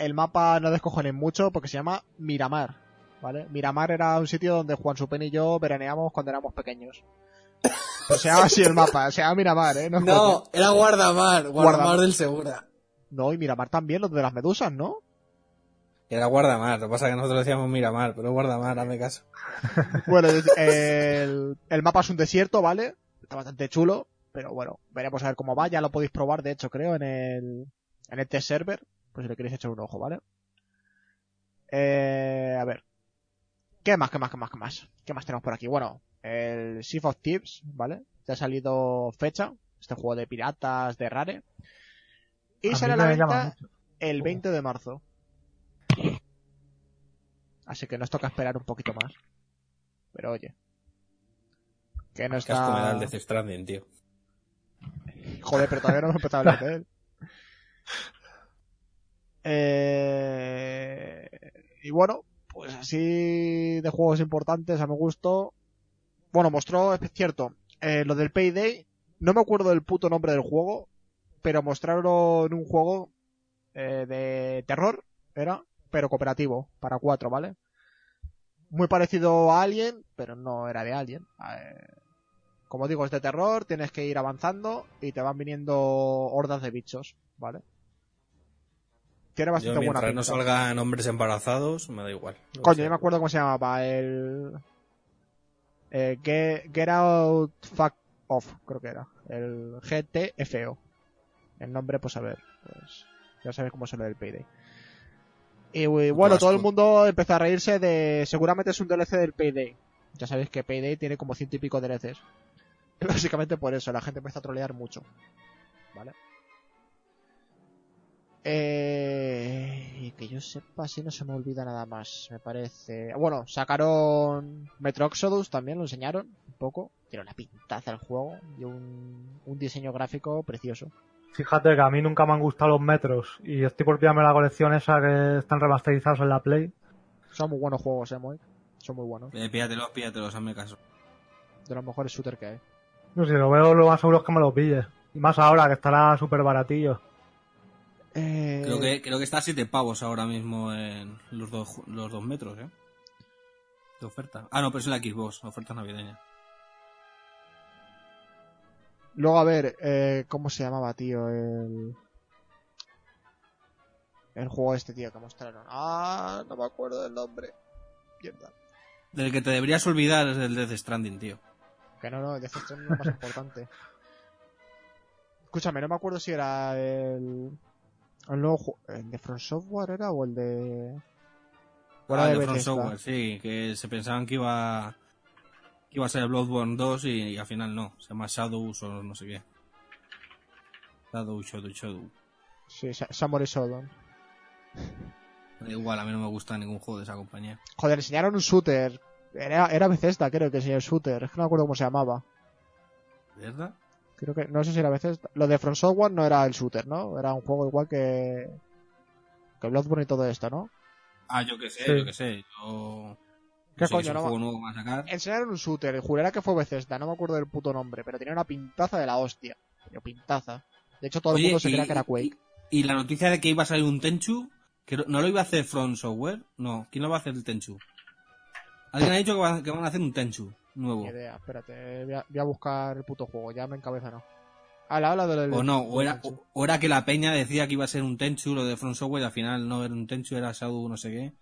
El mapa no descojonen mucho porque se llama Miramar, ¿vale? Miramar era un sitio donde Juan Supen y yo veraneamos cuando éramos pequeños. Pues se llama así el mapa, se llama Miramar, ¿eh? No. No, era Guardamar, Guardamar Guardamar. del Segura. No, y Miramar también, los de las medusas, ¿no? Era Guardamar, lo que pasa es que nosotros decíamos Miramar, pero Guardamar, hazme caso. Bueno, el, el mapa es un desierto, ¿vale? Está bastante chulo, pero bueno, veremos a ver cómo va. Ya lo podéis probar, de hecho, creo, en el, en el test server, pues si le queréis echar un ojo, ¿vale? Eh, a ver. ¿Qué más, qué más, qué más, qué más? ¿Qué más tenemos por aquí? Bueno, el Shift of Thieves, ¿vale? Ya ha salido fecha, este juego de piratas de Rare. Y A sale a la venta el 20 de marzo. Así que nos toca esperar un poquito más. Pero oye. Que no Qué asco me da está... el Death Stranding, tío. Joder, pero todavía no hemos empezado a hablar de él. Eh... Y bueno, pues así de juegos importantes a mi gusto. Bueno, mostró, es cierto, eh, lo del Payday. No me acuerdo del puto nombre del juego, pero mostraron un juego eh, de terror, era, pero cooperativo, para cuatro, ¿vale? Muy parecido a Alien, pero no era de Alien. Eh, como digo, es de terror, tienes que ir avanzando y te van viniendo hordas de bichos, ¿vale? Tiene Yo bastante buena mientras no pinta. salgan hombres embarazados, me da igual. Coño, yo me acuerdo cómo se llamaba, el... Eh, get, Get Out Fuck Off, creo que era. El GTFO. El nombre, pues a ver, pues ya sabes cómo se lo del Payday. Y bueno, todo el mundo empezó a reírse de... Seguramente es un DLC del Payday. Ya sabéis que Payday tiene como ciento y pico DLCs. Básicamente por eso, la gente empieza a trolear mucho. ¿Vale? Eh, y que yo sepa, si no se me olvida nada más, me parece. Bueno, sacaron Metro Exodus también, lo enseñaron un poco. Tiene una pintaza el juego y un, un diseño gráfico precioso. Fíjate que a mí nunca me han gustado los metros y estoy por pillarme la colección esa que están remasterizados en la Play. Son muy buenos juegos, eh, Moy. Son muy buenos. Eh, píllatelos, píllatelos, hazme caso. De los mejores shooters que hay. No sé, lo veo lo más seguro es que me lo pille. Y más ahora que estará súper baratillo. Eh, Creo que, creo que está a 7 pavos ahora mismo en los dos, los dos metros, ¿eh? De oferta. Ah, no, pero es en la Xbox, oferta navideña. Luego, a ver, eh, ¿cómo se llamaba, tío? El... El juego este, tío, que mostraron. Ah, no me acuerdo del nombre. Mierda. Del que te deberías olvidar es del Death Stranding, tío. Que no, no, el Death Stranding es lo más importante. Escúchame, no me acuerdo si era el... El nuevo ¿El de From Software era o el de... o era Ah, de el de From? Software, sí, que se pensaban que iba que iba a ser Bloodborne 2 y, y al final no, se llama Shadows o no sé qué. Shadow, Shadow, Shadow. Sí, Sa- Samurai Shodown. Igual, a mí no me gusta ningún juego de esa compañía. Joder, enseñaron un shooter. Era, era Bethesda, creo que enseñó el shooter. Es que no me acuerdo cómo se llamaba. ¿Verdad? Creo que, no sé si era Bethesda. Lo de From Software no era el shooter, ¿no? Era un juego igual que... Que Bloodborne y todo esto, ¿no? Ah, yo qué sé, Sí. yo qué sé. Yo... ¿Qué no sé, coño, no juego nuevo a sacar. Enseñaron un shooter, jurará que fue Bethesda, no me acuerdo del puto nombre, pero tenía una pintaza de la hostia. Pero pintaza. De hecho, todo el Oye, mundo se creía que era Quake. Y, y la noticia de que iba a salir un Tenchu, que no- lo iba a hacer From Software, no, ¿quién lo va a hacer el Tenchu? Alguien ha dicho que van a hacer un Tenchu nuevo. Ni idea, espérate, voy a, voy a buscar el puto juego, ya me encabeza no. Ah, la habla del... O no, o era, o- era que la peña decía que iba a ser un Tenchu, lo de From Software, y al final no era un Tenchu, era Shadow no sé qué.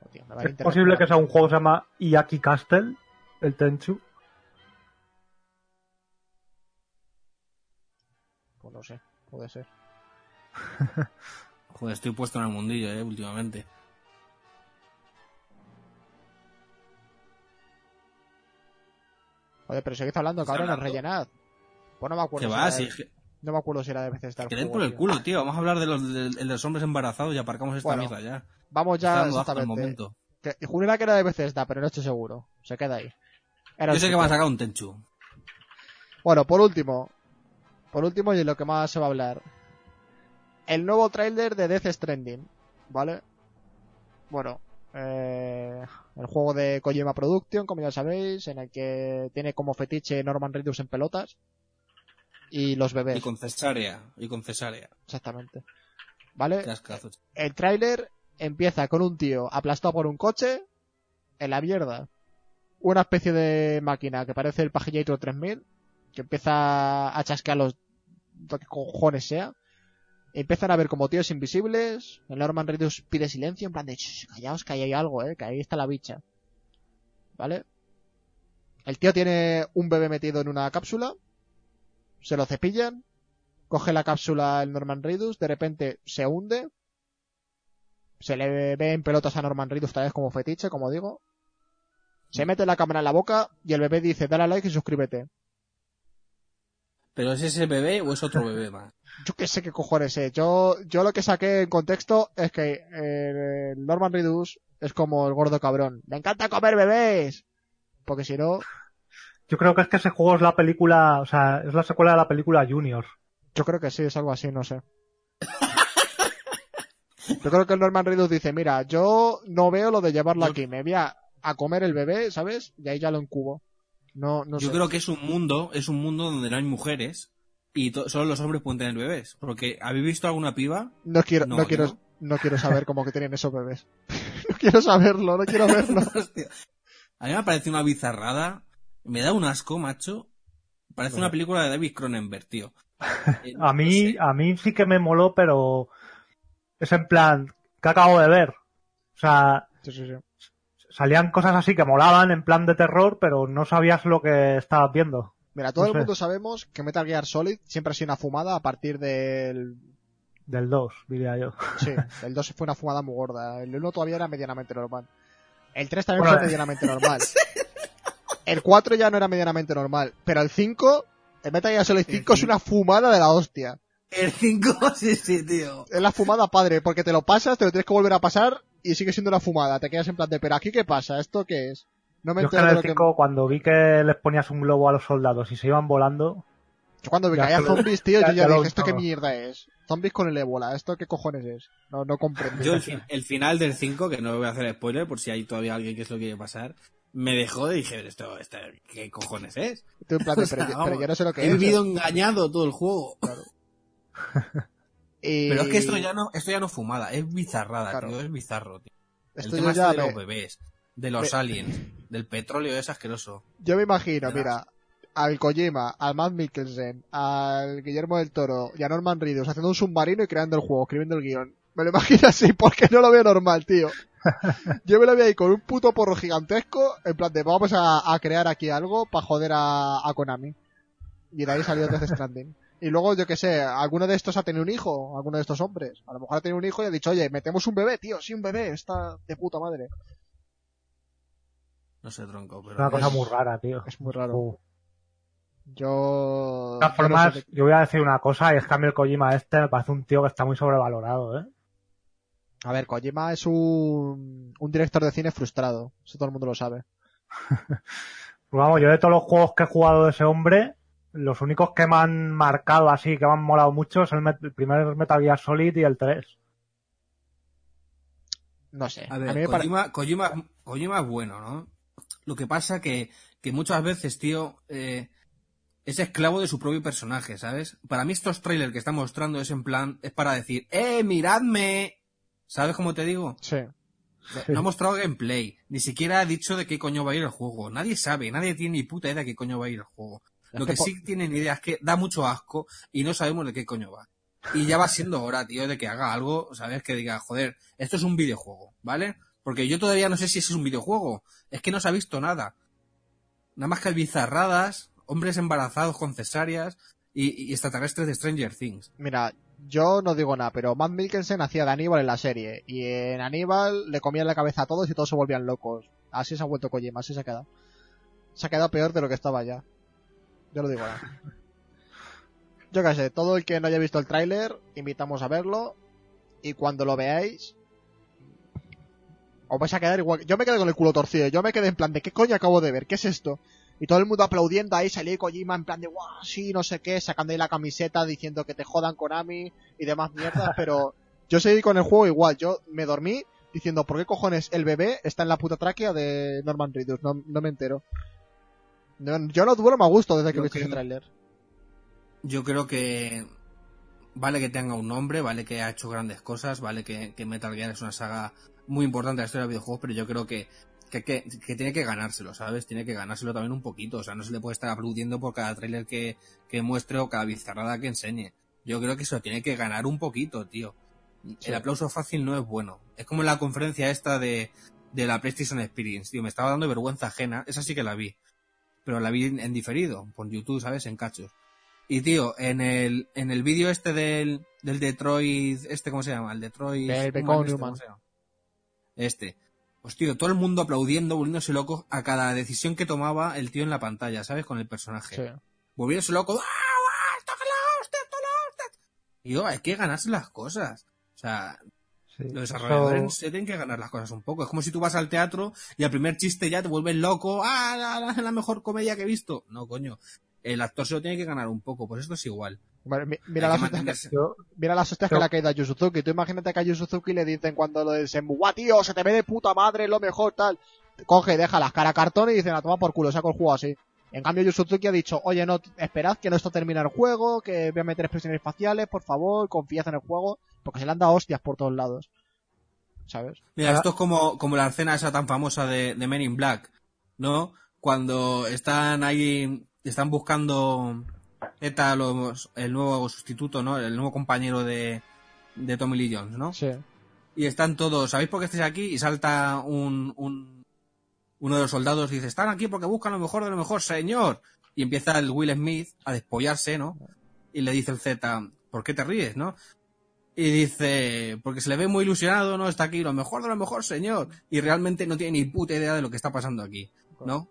Oh, tío, Es posible que sea un juego que se llama Iaki Castle, el Tenchu. Pues no sé, puede ser. Joder, estoy puesto en el mundillo, eh, últimamente. Joder, pero seguís hablando, ¿Está cabrón, hablando? rellenad. Pues no me acuerdo. Si va, es que, No me acuerdo si era de Bethesda. el que por el tío. culo, tío. Vamos a hablar de los, de, de los hombres embarazados y aparcamos esta Bueno, mierda ya. Vamos ya asco el momento. Que, que era de Bethesda, pero no estoy seguro. Se queda ahí. Era Yo sé que van a sacar un Tenchu. Bueno, por último. Por último, y lo que más se va a hablar. El nuevo tráiler de Death Stranding. ¿Vale? Bueno. Eh, el juego de Kojima Production, como ya sabéis, en el que tiene como fetiche Norman Reedus en pelotas. Y los bebés. Y con cesárea. Y con cesárea. Exactamente. ¿Vale? El tráiler empieza con un tío aplastado por un coche en la mierda. Una especie de máquina que parece el Pagillator 3000 que empieza a chasquear los lo que cojones sea. Empiezan a ver como tíos invisibles. El Norman Reedus pide silencio en plan de "Shh, callaos que ahí hay algo, eh, que ahí está la bicha. ¿Vale? El tío tiene un bebé metido en una cápsula. Se lo cepillan. Coge la cápsula el Norman Reedus. De repente se hunde. Se le ve en pelotas a Norman Reedus tal vez como fetiche, como digo. Se mete la cámara en la boca y el bebé dice, dale a like y suscríbete. ¿Pero es ese bebé o es otro bebé más? Yo qué sé qué cojones es. Yo, yo lo que saqué en contexto es que eh, el Norman Reedus es como el gordo cabrón. ¡Me encanta comer bebés! Porque si no, Yo creo que es que ese juego es la película, o sea, es la secuela de la película Junior. yo creo que sí, es algo así, no sé. Yo creo que el Norman Reedus dice, mira, yo no veo lo de llevarlo aquí, me voy a, a comer el bebé, ¿sabes? Y ahí ya lo encubo. No, no Yo sé. creo que es un mundo, es un mundo donde no hay mujeres y solo los hombres pueden tener bebés. Porque, ¿habéis visto alguna piba? No quiero, no, No, quiero, ¿no? no quiero saber cómo que tienen esos bebés. no quiero saberlo, no quiero verlo. A mí me parece una bizarrada. Me da un asco, macho. Parece una película de David Cronenberg, tío. Eh, A no mí, sé. a mí sí que me moló, pero es en plan, ¿qué acabo de ver? O sea, Sí, sí, sí. Salían cosas así que molaban en plan de terror, pero no sabías lo que estabas viendo. Mira, todo No el sé. mundo sabemos que Metal Gear Solid siempre ha sido una fumada a partir del... Del 2, diría yo. Sí, el 2 fue una fumada muy gorda. El 1 todavía era medianamente normal. El 3 también Bueno, fue medianamente normal. El 4 ya no era medianamente normal. Pero el 5, el Metal Gear Solid 5 es una fumada de la hostia. El 5, sí, sí, tío. Es la fumada padre, porque te lo pasas, te lo tienes que volver a pasar y sigue siendo una fumada. Te quedas en plan de, pero aquí qué pasa, ¿esto qué es? No me Yo es que en de el lo que... 5, cuando vi que les ponías un globo a los soldados y se iban volando, Yo cuando vi que había zombies, tío, ya- yo ya ya lo dije, ¿esto qué mierda es? Zombies con el ébola, ¿esto qué cojones es? No, no comprendo. Yo el, fin- el final del 5, que no voy a hacer spoiler por si hay todavía alguien que es lo que quiere pasar, me dejó y dije, esto, esto, ¿qué cojones es? Tú en plan de, O sea, pero, yo- vamos, pero yo no sé lo que He es. vivido engañado todo el juego. Pero es que esto ya no, esto ya no es fumada, es bizarrada, Claro. tío, es bizarro, tío. Esto el tema ya este de los bebés, de los me- aliens, del petróleo es asqueroso. Yo me imagino, mira, al Kojima, al Matt Mikkelsen, al Guillermo del Toro y a Norman Reedus haciendo un submarino y creando el juego, escribiendo el guion. Me lo imagino así porque no lo veo normal, tío. Yo me lo veo ahí con un puto porro gigantesco, en plan de vamos a, a crear aquí algo para joder a, a Konami. Y de ahí salió Death Stranding. Y luego, yo que sé, alguno de estos ha tenido un hijo, alguno de estos hombres. A lo mejor ha tenido un hijo y ha dicho, oye, metemos un bebé, tío, sí, un bebé, está de puta madre. No sé, tronco, pero... es una cosa es- muy rara, tío. Es muy raro. Uh. Yo... De todas yo no sé formas, de- yo voy a decir una cosa, y es que a mí el Kojima este me parece un tío que está muy sobrevalorado, ¿eh? A ver, Kojima es un, un director de cine frustrado. Eso todo el mundo lo sabe. Pues vamos, yo de todos los juegos que he jugado de ese hombre, los únicos que me han marcado así, que me han molado mucho, es el, el primer Metal Gear Solid y el 3. No sé. A A, ver, mí pare- Kojima, Kojima es bueno, ¿no? Lo que pasa que, que muchas veces, tío, eh, es esclavo de su propio personaje, ¿sabes? Para mí estos trailers que está mostrando es en plan, es para decir, ¡eh, miradme! ¿Sabes cómo te digo? Sí. No ha mostrado gameplay, ni siquiera ha dicho de qué coño va a ir el juego. Nadie sabe, nadie tiene ni puta idea de qué coño va a ir el juego. Lo que sí tienen idea es que da mucho asco y no sabemos de qué coño va. Y ya va siendo hora, tío, de que haga algo, ¿sabes? Que diga, joder, esto es un videojuego, ¿vale? Porque yo todavía no sé si ese es un videojuego. Es que no se ha visto nada. Nada más que bizarradas, hombres embarazados con cesáreas y, y extraterrestres de Stranger Things. Mira, yo no digo nada, pero Matt Mikkelsen hacía de Aníbal en la serie. Y en Aníbal le comían la cabeza a todos y todos se volvían locos. Así se ha vuelto Kojima, así se ha quedado. se ha quedado peor de lo que estaba ya. Yo lo digo ahora. Yo qué sé, todo el que no haya visto el tráiler, invitamos a verlo. Y cuando lo veáis, os vais a quedar igual. Yo me quedé con el culo torcido. Yo me quedé en plan de ¿qué coño acabo de ver? ¿Qué es esto? Y todo el mundo aplaudiendo ahí, salía Kojima en plan de guau, sí, no sé qué, sacando ahí la camiseta diciendo que te jodan Konami y demás mierdas, pero yo seguí con el juego igual. Yo me dormí diciendo ¿por qué cojones el bebé está en la puta tráquea de Norman Reedus? No, no me entero. No- yo no duermo a gusto desde que he visto ese tráiler. Yo creo que vale que tenga un nombre, vale que ha hecho grandes cosas, vale que, que Metal Gear es una saga muy importante en la historia de videojuegos, pero yo creo que, que, que, que tiene que ganárselo, ¿sabes? Tiene que ganárselo también un poquito, o sea, no se le puede estar aplaudiendo por cada tráiler que, que muestre o cada bizarrada que enseñe. Yo creo que se lo tiene que ganar un poquito, tío. Sí. El aplauso fácil no es bueno. Es como en la conferencia esta de, de la PlayStation Experience, tío, me estaba dando vergüenza ajena, esa sí que la vi. Pero la vi en, diferido, por YouTube, ¿sabes? En cachos. Y tío, en el, en el vídeo este del, del Detroit, este, ¿cómo se llama? El Detroit. El Human, este, Human. ¿cómo se llama? Este. Pues tío, todo el mundo aplaudiendo, volviéndose loco a cada decisión que tomaba el tío en la pantalla, ¿sabes? Con el personaje. Sí. Volviéndose loco. ¡Ah, ah, esto que la hostia, esto la hostia! Y yo, hay que ganarse las cosas. O sea, Sí, los desarrolladores se tienen que ganar las cosas un poco. Es como si tú vas al teatro y al primer chiste ya te vuelves loco. ¡Ah, la, la- la mejor comedia que he visto! No, coño. El actor se lo tiene que ganar un poco. Pues esto es igual. Bueno, mira las que hostias que, mira las hostias que le ha caído a Yu Suzuki. Tú imagínate que a Yu Suzuki le dicen cuando lo Senmu, ¡guau, tío! Se te ve de puta madre, lo mejor, tal. Coge, deja las cara cartón y dicen, a tomar por culo, saco el juego así. En cambio, Yu Suzuki ha dicho, oye, no, esperad que no esto termina el juego, que voy a meter expresiones faciales, por favor, confiad en el juego, porque se le han dado hostias por todos lados. ¿Sabes? Mira, esto es como, como la escena esa tan famosa de, de Men in Black, ¿no? Cuando están ahí, están buscando ETA, los- el nuevo sustituto, ¿no? El nuevo compañero de, de Tommy Lee Jones, ¿no? Sí. Y están todos, ¿sabéis por qué estáis aquí? Y salta un, un, uno de los soldados dice, están aquí porque buscan lo mejor de lo mejor, señor. Y empieza el Will Smith a despollarse, ¿no? Y le dice el Z, ¿por qué te ríes, no? Y dice, porque se le ve muy ilusionado, ¿no? Está aquí lo mejor de lo mejor, señor. Y realmente no tiene ni puta idea de lo que está pasando aquí, ¿no?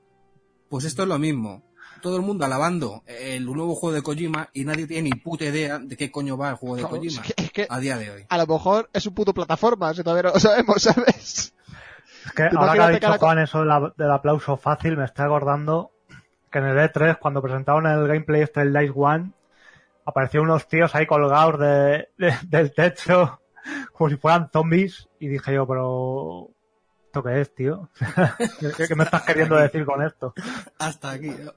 Pues esto es lo mismo. Todo el mundo alabando el nuevo juego de Kojima y nadie tiene ni puta idea de qué coño va el juego de Claro, Kojima es que- es que a día de hoy. a lo mejor es un puto plataforma, si todavía no lo sabemos, ¿sabes? Es que ahora que ha dicho Juan eso de la- del aplauso fácil, me estoy acordando que en el E3, cuando presentaron el gameplay este del Dice One, aparecieron unos tíos ahí colgados de, de- del techo, como si fueran zombies, y dije yo, pero... ¿Esto qué es, tío? ¿Qué, qué me estás queriendo decir con esto? Hasta aquí. ¿no?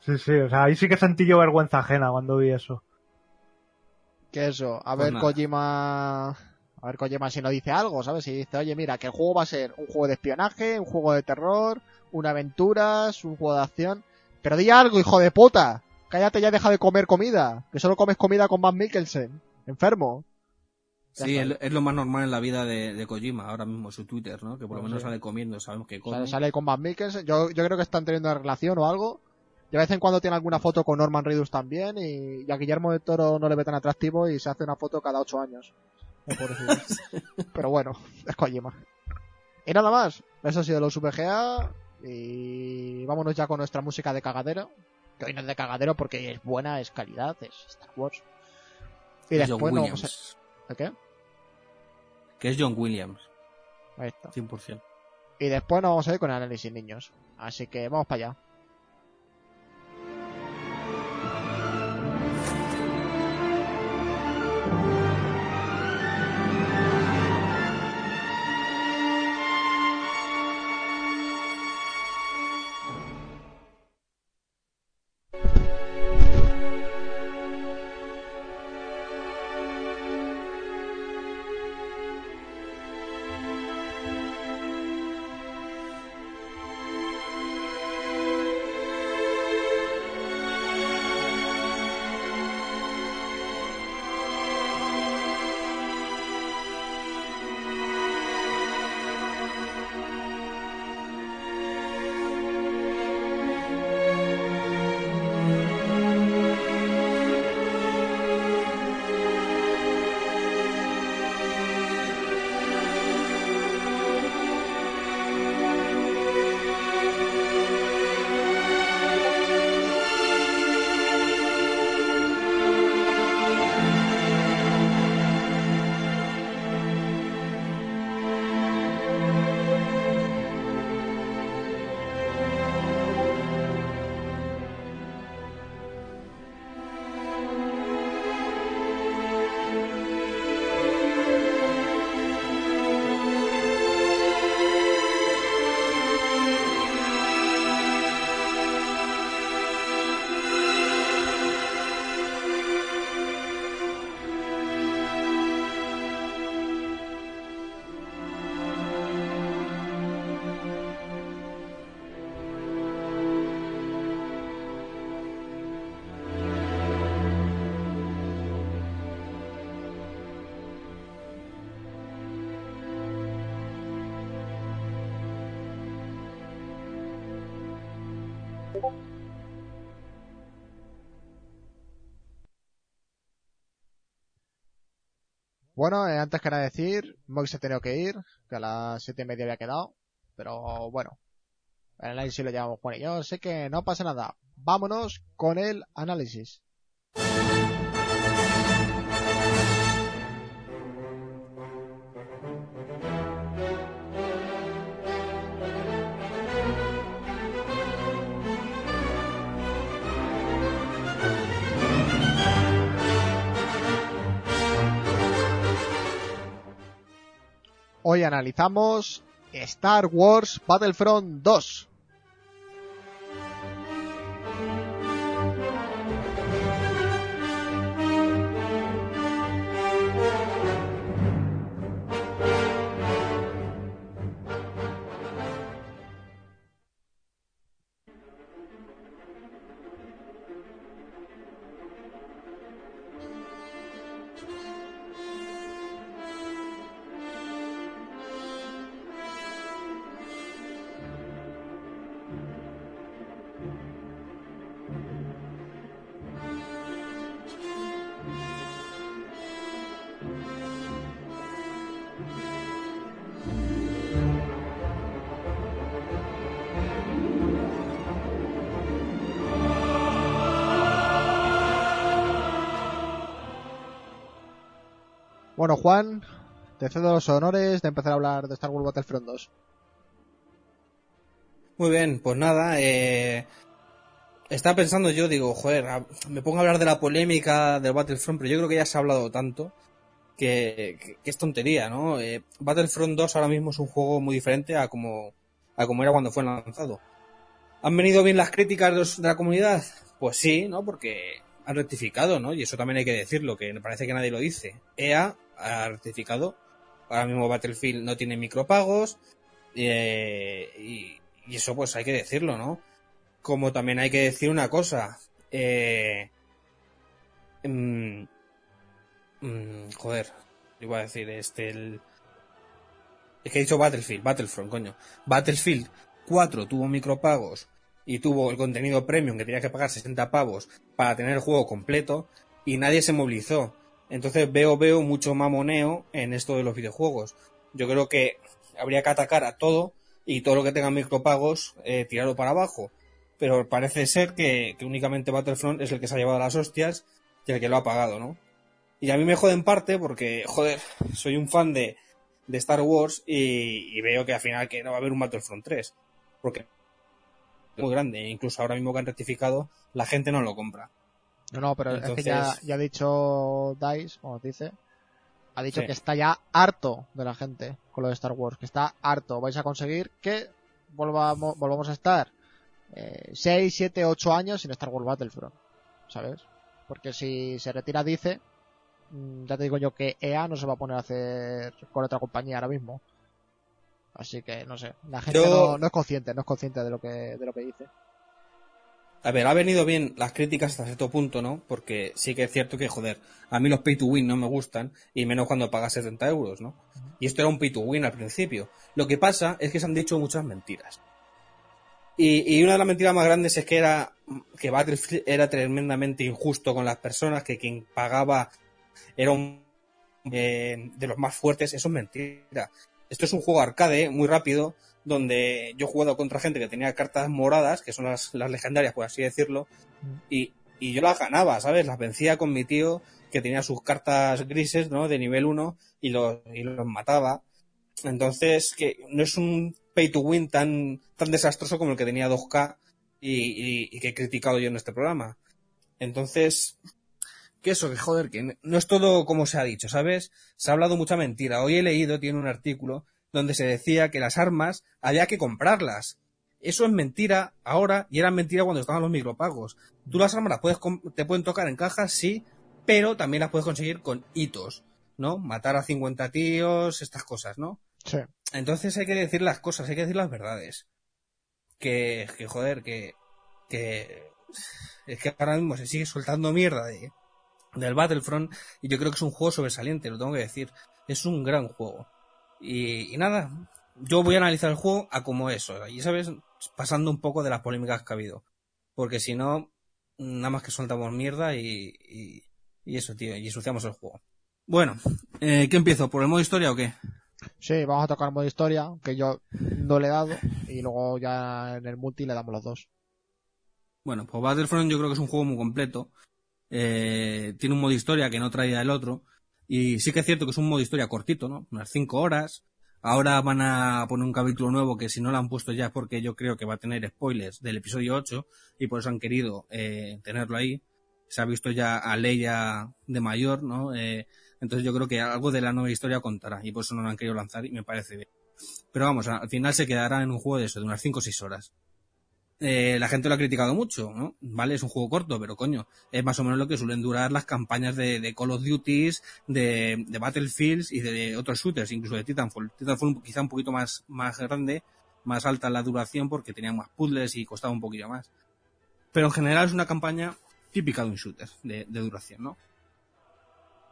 Sí, sí, o sea, ahí sí que sentí yo vergüenza ajena cuando vi eso. Que eso, a Pues ver nada. Kojima... A ver Kojima si no dice algo, ¿sabes? Si dice, oye, mira, que el juego va a ser un juego de espionaje, un juego de terror, una aventuras, un juego de acción... Pero di algo, hijo de puta. Cállate ya, deja de comer comida. Que solo comes comida con Matt Mikkelsen. Enfermo. Sí, es, es lo más normal en la vida de, de Kojima, ahora mismo su Twitter, ¿no? Que por lo Pues menos sí. sale comiendo, sabemos que come. sale con Matt Mikkelsen. Yo, yo creo que están teniendo una relación o algo. Y de vez en cuando tiene alguna foto con Norman Reedus también. Y, y a Guillermo del Toro no le ve tan atractivo y se hace una foto cada ocho años. Pero bueno, es Kojima. Y nada más. Eso ha sido los VGA. Y vámonos ya con nuestra música de cagadero. Que hoy no es de cagadero porque es buena, es calidad, es Star Wars. Y Es John después no Williams. vamos a... ¿De qué? Que es John Williams, Ahí está. 100%. Y después nos vamos a ir con el análisis niños. Así que vamos para allá. Bueno, eh, antes que nada decir, Moix ha tenido que ir, que a las siete y media había quedado, pero bueno, el análisis lo llevamos Juan y yo, sé que no pasa nada. Vámonos con el análisis. Hoy analizamos Star Wars Battlefront 2. Bueno, Juan, te cedo los honores de empezar a hablar de Star Wars Battlefront 2. Muy bien, pues nada, eh, estaba pensando yo, digo, joder, me pongo a hablar de la polémica del Battlefront, pero yo creo que ya se ha hablado tanto que, es tontería, ¿no? Eh, Battlefront 2 ahora mismo es un juego muy diferente a como, a como era cuando fue lanzado. ¿Han venido bien las críticas de, de la comunidad? Pues sí, ¿no? Porque han rectificado, ¿no? Y eso también hay que decirlo, que parece que nadie lo dice. EA ha rectificado. Ahora mismo Battlefield no tiene micropagos. eh, y, eso pues hay que decirlo, ¿no? Como también hay que decir una cosa. Eh, mm, mm, joder, iba a decir este el... Es que he dicho Battlefield, Battlefront, coño. Battlefield 4 tuvo micropagos y tuvo el contenido premium que tenía que pagar 60 pavos para tener el juego completo y nadie se movilizó. Entonces veo, veo mucho mamoneo en esto de los videojuegos. Yo creo que habría que atacar a todo y todo lo que tenga micropagos eh, tirarlo para abajo. Pero parece ser que, únicamente Battlefront es el que se ha llevado las hostias y el que lo ha pagado, ¿no? Y a mí me jode en parte porque, joder, soy un fan de, de Star Wars y, veo que al final que no va a haber un Battlefront 3. Porque es muy grande. Incluso ahora mismo que han rectificado, la gente no lo compra. No, no, pero es que ya, ha dicho Dice, como dice, ha dicho Sí. que está ya harto de la gente con lo de Star Wars, que está harto. Vais a conseguir que volvamos, volvamos a estar 6, 7, 8 años sin Star Wars Battlefront, ¿sabes? Porque si se retira Dice, mm, ya te digo yo que EA no se va a poner a hacer con otra compañía ahora mismo. Así que no sé, la gente Yo- no, no es consciente, no es consciente de lo que, de lo que dice. A ver, ha venido bien las críticas hasta cierto punto, ¿no? Porque sí que es cierto que, joder, a mí los pay to win no me gustan, y menos cuando pagas 70 euros, ¿no? Y esto era un pay to win al principio. Lo que pasa es que se han dicho muchas mentiras. Y, y una de las mentiras más grandes es que era que Battlefield era tremendamente injusto con las personas, que quien pagaba era un eh, de los más fuertes. Eso es mentira. Esto es un juego arcade ¿eh? muy rápido, donde yo he jugado contra gente que tenía cartas moradas, que son las, las legendarias, por así decirlo, y, y yo las ganaba, ¿sabes? Las vencía con mi tío, que tenía sus cartas grises, ¿no? De nivel 1, y los, y los mataba. Entonces, que no es un pay to win tan, tan desastroso como el que tenía 2K y, y- y que he criticado yo en este programa. Entonces, que eso, que joder, que no es todo como se ha dicho, ¿sabes? Se ha hablado mucha mentira. Hoy he leído, tiene un artículo, donde se decía que las armas había que comprarlas. Eso es mentira ahora y era mentira cuando estaban los micropagos. Tú las armas las puedes te pueden tocar en cajas, sí, pero también las puedes conseguir con hitos, ¿no? Matar a 50 tíos, estas cosas, ¿no? Sí. Entonces hay que decir las cosas, hay que decir las verdades. Que, que joder, que, que es que ahora mismo se sigue soltando mierda de, del Battlefront y yo creo que es un juego sobresaliente, lo tengo que decir. Es un gran juego. Y, y nada, yo voy a analizar el juego a como es, o sea, y sabes, pasando un poco de las polémicas que ha habido. Porque si no, nada más que soltamos mierda y, y, y eso, tío, y ensuciamos el juego. Bueno, eh, ¿qué empiezo? ¿Por el modo historia o qué? Sí, vamos a tocar modo historia, que yo no le he dado, y luego ya en el multi le damos los dos. Bueno, pues Battlefront yo creo que es un juego muy completo. Eh, tiene un modo historia que no traía el otro. Y sí que es cierto que es un modo historia cortito, ¿no? Unas 5 horas. Ahora van a poner un capítulo nuevo que si no lo han puesto ya es porque yo creo que va a tener spoilers del episodio 8 y por eso han querido eh, tenerlo ahí. Se ha visto ya a Leia de mayor, ¿no? Eh, entonces yo creo que algo de la nueva historia contará y por eso no lo han querido lanzar y me parece bien. Pero vamos, al final se quedará en un juego de eso, de unas 5 o 6 horas. Eh, la gente lo ha criticado mucho, ¿no? Vale, es un juego corto, pero coño, es más o menos lo que suelen durar las campañas de, Call of Duties, de, Battlefields y de, otros shooters, incluso de Titanfall. Titanfall quizá un poquito más, más grande, más alta la duración porque tenía más puzzles y costaba un poquillo más. Pero en general es una campaña típica de un shooter, de, de duración, ¿no?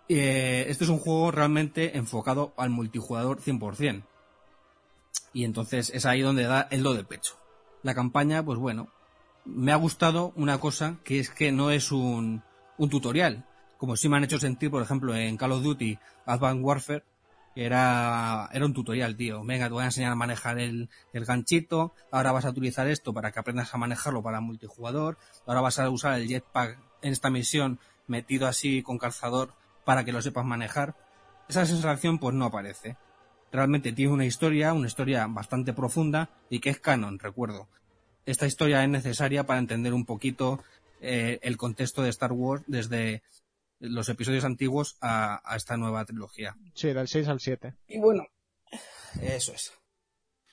Eh, este es un juego realmente enfocado al multijugador 100%. Y entonces es ahí donde da el do de pecho. La campaña, pues bueno, me ha gustado una cosa que es que no es un, un tutorial. Como si me han hecho sentir, por ejemplo, en Call of Duty Advanced Warfare, que era, era un tutorial, tío. Venga, te voy a enseñar a manejar el, el ganchito, ahora vas a utilizar esto para que aprendas a manejarlo para multijugador, ahora vas a usar el jetpack en esta misión metido así con calzador para que lo sepas manejar. Esa sensación pues no aparece. Realmente tiene una historia, una historia bastante profunda y que es canon, recuerdo. Esta historia es necesaria para entender un poquito eh, el contexto de Star Wars desde los episodios antiguos a, a, esta nueva trilogía. Sí, del 6 al 7. Y bueno, eso es.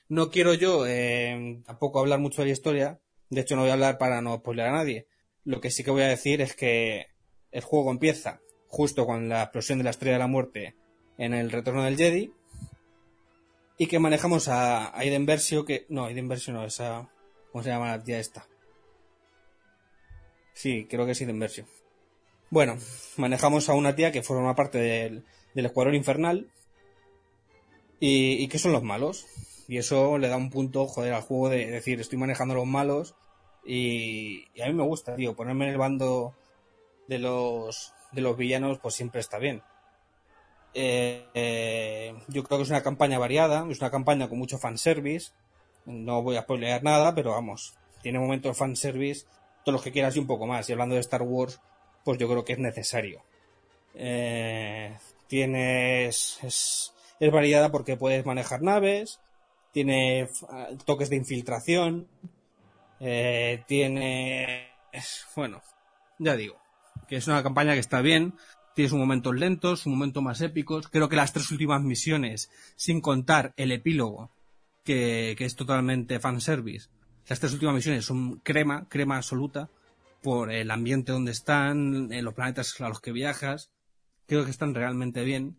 No quiero yo eh, tampoco hablar mucho de la historia. De hecho, no voy a hablar para no spoiler a nadie. Lo que sí que voy a decir es que el juego empieza justo con la explosión de la estrella de la muerte en el retorno del Jedi. Y que manejamos a Aiden Versio, que. No, Aiden Versio no, esa. ¿Cómo se llama la tía esta? Sí, creo que es Aiden Versio. Bueno, manejamos a una tía que forma parte del, del Escuadrón Infernal. Y, y, que son los malos. Y eso le da un punto, joder, al juego de decir, estoy manejando a los malos. Y, y a mí me gusta, tío, ponerme en el bando de los, de los villanos, pues siempre está bien. Eh, eh, yo creo que es una campaña variada, es una campaña con mucho fanservice. No voy a spoilear nada, pero vamos, tiene momentos fanservice, todos los que quieras y un poco más. Y hablando de Star Wars, pues yo creo que es necesario. Eh, tienes. Es, es variada porque puedes manejar naves, tiene toques de infiltración, eh, tiene. Bueno, ya digo, que es una campaña que está bien, tienes un momentos lentos, un momento más épicos. Creo que las tres últimas misiones, sin contar el epílogo, que, que es totalmente fanservice, las tres últimas misiones son crema, crema absoluta, por el ambiente donde están, los planetas a los que viajas. Creo que están realmente bien.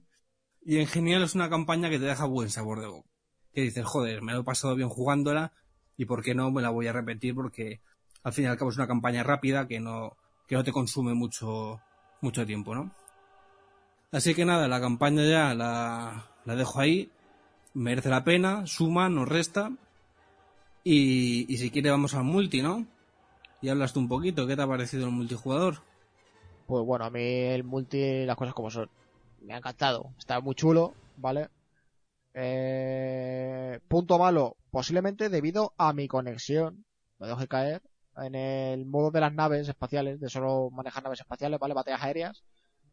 Y en general es una campaña que te deja buen sabor de boca. Que dices, joder, me lo he pasado bien jugándola y por qué no me la voy a repetir porque al fin y al cabo es una campaña rápida que no, que no te consume mucho, mucho tiempo, ¿no? Así que nada, la campaña ya la, dejo ahí. Merece la pena, suma, nos resta. Y, y si quiere vamos al multi, ¿no? Y hablas tú un poquito, ¿qué te ha parecido el multijugador? Pues bueno, a mí el multi, las cosas como son. Me ha encantado. Está muy chulo, ¿vale? Eh, punto malo, posiblemente debido a mi conexión. Me dejé caer en el modo de las naves espaciales, de solo manejar naves espaciales, ¿vale? Batallas aéreas.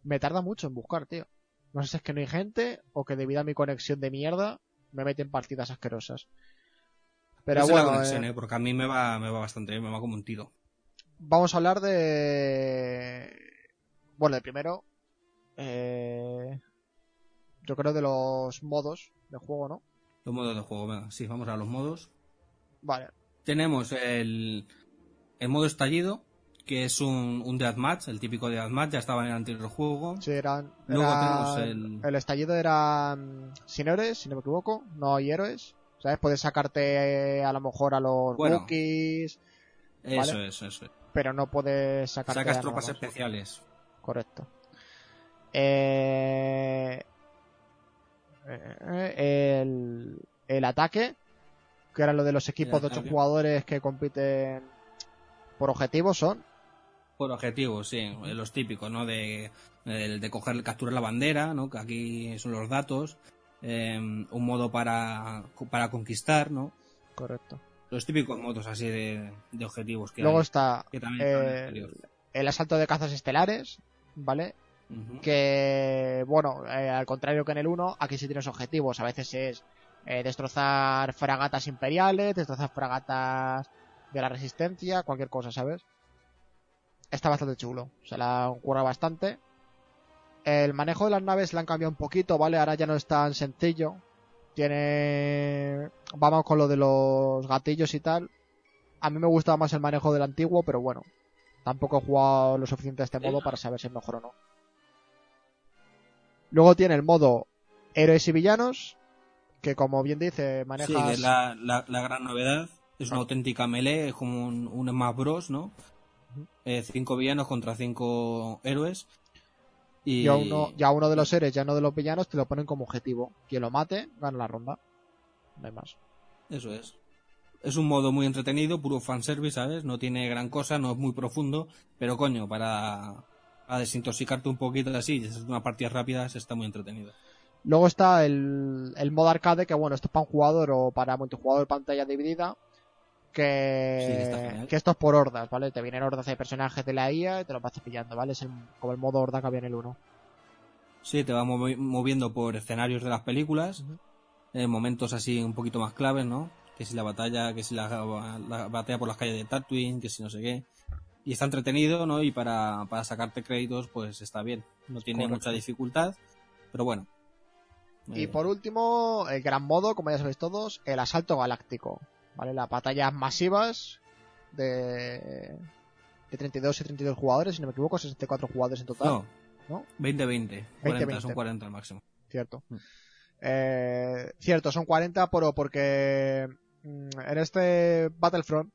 Me tarda mucho en buscar, tío. No sé si es que no hay gente o que debido a mi conexión de mierda me meten partidas asquerosas. Pero bueno, la conexión, eh, ¿eh? porque a mí me va, me va bastante bien, me va como un tiro. vamos a hablar de... Bueno, de primero... Eh... Yo creo de los modos de juego, ¿no? Los modos de juego, venga, sí, vamos a los modos. Vale. Tenemos el, el modo estallido, que es un, un deathmatch, el típico deathmatch, ya estaba en el anterior juego. Sí, eran... Luego tenemos el- estallido era mm, sin héroes, si no me equivoco. No hay héroes. ¿Sabes? Puedes sacarte eh, a lo mejor a los Bueno. Eso Vale. es, eso es. pero no puedes sacarte Sacas a tropas más. especiales. Correcto. Eh, eh, el, el ataque, que era lo de los equipos de ocho jugadores que compiten por objetivos, son Por objetivos, sí, los típicos, ¿no? De, el de coger, capturar la bandera, ¿no? Que aquí son los datos. eh, un modo para, para conquistar, ¿no? Correcto. Los típicos modos así de, de objetivos que Luego hay, está que el eh, el asalto de cazas estelares, ¿vale? Que, bueno, eh, al contrario que en el 1, aquí sí tienes objetivos. A veces es eh, destrozar fragatas imperiales, destrozar fragatas de la resistencia, cualquier cosa, ¿sabes? Está bastante chulo, se la han currado bastante. El manejo de las naves le han cambiado un poquito, ¿vale? Ahora ya no es tan sencillo. Tiene... Vamos con lo de los gatillos y tal. A mí me gustaba más el manejo del antiguo, pero bueno. Tampoco he jugado lo suficiente a este modo para saber si es mejor o no. Luego tiene el modo héroes y villanos, que como bien dice, Sí, manejas... que es la, la, la gran novedad. Es una auténtica melee, es como un, un Smash Bros, ¿no? Eh, cinco villanos contra cinco héroes. Y, Y a uno, y a uno de los héroes, ya no de los villanos, te lo ponen como objetivo. Quien lo mate, gana la ronda. No hay más. Eso es. Es un modo muy entretenido, puro fanservice, ¿sabes? No tiene gran cosa, no es muy profundo, pero coño, para, para desintoxicarte un poquito así y hacer unas partidas rápidas está muy entretenido. Luego está el, el modo arcade, que bueno, esto es para un jugador o para multijugador pantalla dividida. Que, Sí, esto es por hordas, ¿vale? Te vienen hordas de personajes de la IA y te los vas pillando, ¿vale? Es el- como el modo horda que había en el 1. Sí, te va movi- moviendo por escenarios de las películas, en momentos así un poquito más claves, ¿no? Que si la batalla, que si la, la batalla por las calles de Tatooine, que si no sé qué. Y está entretenido, ¿no? Y para, para sacarte créditos, pues está bien. No tiene Correcto. mucha dificultad, pero bueno. Y Eh, por último, el gran modo, como ya sabéis todos, el asalto galáctico. ¿Vale? Las batallas masivas de, de 32 y 32 jugadores, si no me equivoco, 64 jugadores en total. No, ¿no? 20-20. 40, 20-20. son 40 al máximo. Cierto. Mm. Eh, cierto, son 40, pero porque mm, en este Battlefront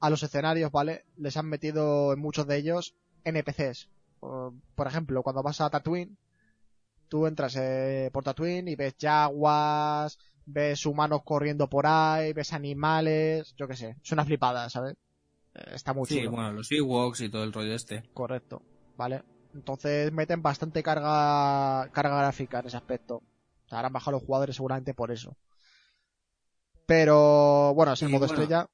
a los escenarios, ¿vale? Les han metido en muchos de ellos NPCs. Por, por ejemplo, cuando vas a Tatooine, tú entras eh, por Tatooine y ves jaguas, ves humanos corriendo por ahí, ves animales, yo qué sé. Es una flipada, ¿sabes? Eh, está muy Sí, chulo. bueno, los Ewoks y todo el rollo este. Correcto, ¿vale? Entonces meten bastante carga, carga gráfica en ese aspecto. O sea, habrán bajado los jugadores seguramente por eso. Pero, bueno, es el modo bueno. estrella.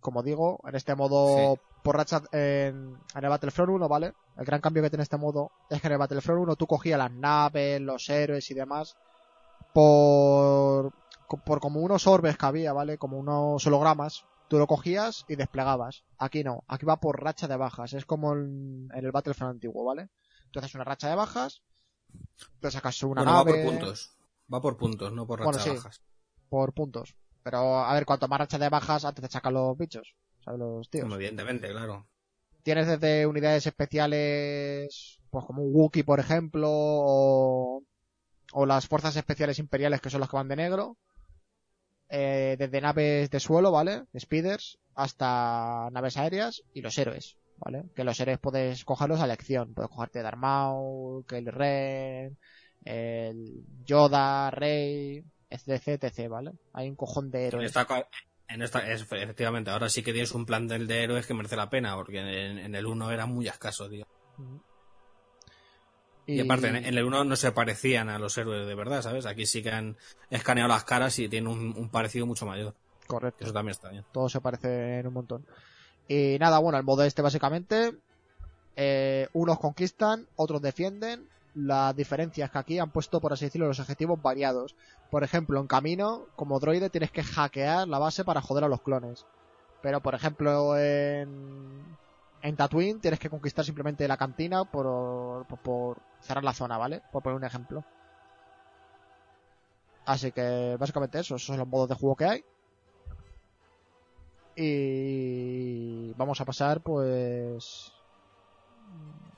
Como digo, en este modo por racha en, en el Battlefront 1, ¿vale? El gran cambio que tiene este modo es que en el Battlefront 1 tú cogías las naves, los héroes y demás por, por como unos orbes que había, ¿vale? Como unos hologramas. Tú lo cogías y desplegabas. Aquí no, aquí va por racha de bajas. Es como en, en el Battlefront antiguo, ¿vale? Tú haces una racha de bajas, te sacas una bueno, va nave por puntos. Va por puntos, no por Bueno, rachas sí. bajas. por puntos. Pero a ver, cuanto más racha de bajas, antes te sacan los bichos. ¿Sabes? Los tíos. Como evidentemente, claro. Tienes desde unidades especiales, pues como un Wookiee, por ejemplo, o, o las fuerzas especiales imperiales, que son las que van de negro. Eh, desde naves de suelo, ¿vale? Speeders, hasta naves aéreas y los héroes, ¿vale? Que los héroes puedes cogerlos a elección. Puedes cogerte Darth Maul, Kylo Ren, el Yoda, Rey, etc, etc, ¿vale? Hay un cojón de En héroes. esta, ca- en esta es, efectivamente, ahora sí que tienes un plantel de héroes que merece la pena, porque en, en el 1 era muy escaso, tío. Y, aparte, en, el 1 no se parecían a los héroes de verdad, ¿sabes? Aquí sí que han escaneado las caras y tienen un, un parecido mucho mayor. Correcto. Eso también está bien. Todos se parecen un montón. Y nada, bueno, el modo este básicamente, eh, unos conquistan, otros defienden. La diferencia es que aquí han puesto, por así decirlo, los objetivos variados. Por ejemplo, en camino, como droide, tienes que hackear la base para joder a los clones. Pero, por ejemplo, en, en Tatooine tienes que conquistar simplemente la cantina por, por, por cerrar la zona, ¿vale? Por poner un ejemplo. Así que, básicamente eso, esos son los modos de juego que hay. Y vamos a pasar, pues.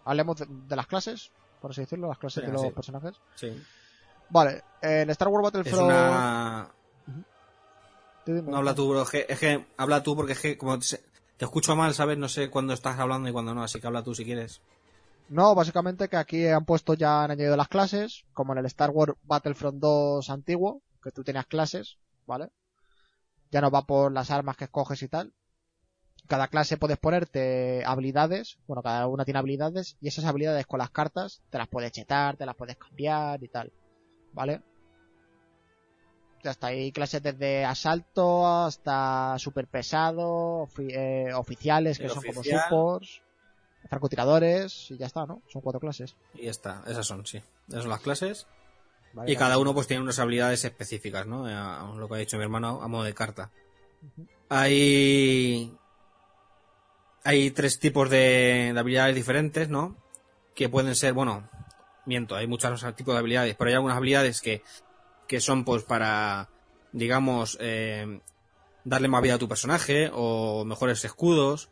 Hablemos de, de las clases, por así decirlo, las clases de los sí. personajes. Sí. Vale, en Star Wars Es Battlefront. una... No habla tú, bro. Es que, es que habla tú porque es que como te, te escucho mal, ¿sabes? No sé cuándo estás hablando y cuándo no, así que habla tú si quieres. No, básicamente que aquí han puesto ya, han añadido las clases, como en el Star Wars Battlefront 2 antiguo, que tú tenías clases, ¿vale? Ya no va por las armas que escoges y tal. cada clase puedes ponerte habilidades, bueno, cada una tiene habilidades, y esas habilidades con las cartas te las puedes chetar, te las puedes cambiar y tal. ¿Vale? Ya está, hay clases desde asalto hasta super pesado, ofi- eh, oficiales que El son como supports, francotiradores, y ya está, ¿no? Son cuatro clases. Y ya está, esas son, sí. Esas son las clases. Vale, Y cada uno pues tiene unas habilidades específicas, ¿no? A- lo que ha dicho mi hermano a modo de carta. Hay. Hay tres tipos de, de habilidades diferentes, ¿no? Que pueden ser, bueno, miento, hay muchos tipos de habilidades, pero hay algunas habilidades que, que son pues para, digamos, eh, darle más vida a tu personaje, o mejores escudos,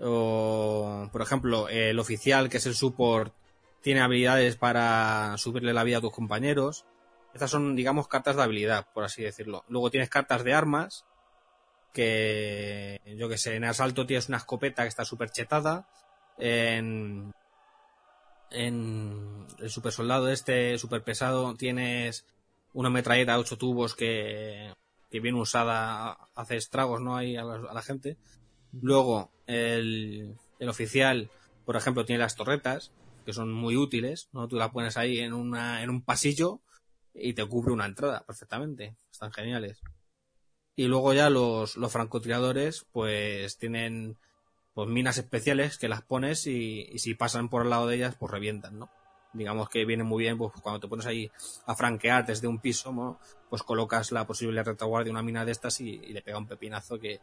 o, por ejemplo, el oficial, que es el support, tiene habilidades para subirle la vida a tus compañeros. Estas son, digamos, cartas de habilidad, por así decirlo. Luego tienes cartas de armas, que yo que sé, en asalto tienes una escopeta que está súper chetada. En, en el super soldado este, super pesado, tienes una metralleta de 8 tubos que, que bien usada hace estragos, ¿no? Ahí a la, gente. Luego, el, el oficial, por ejemplo, tiene las torretas, que son muy útiles, ¿no? Tú las pones ahí en, una, en un pasillo y te cubre una entrada perfectamente. Están geniales. Y luego ya los, los francotiradores, pues tienen pues minas especiales que las pones y, y si pasan por el lado de ellas, pues revientan, ¿no? Digamos que viene muy bien, pues cuando te pones ahí a franquear desde un piso, ¿no? pues colocas la posible retaguardia de una mina de estas y, y le pega un pepinazo que,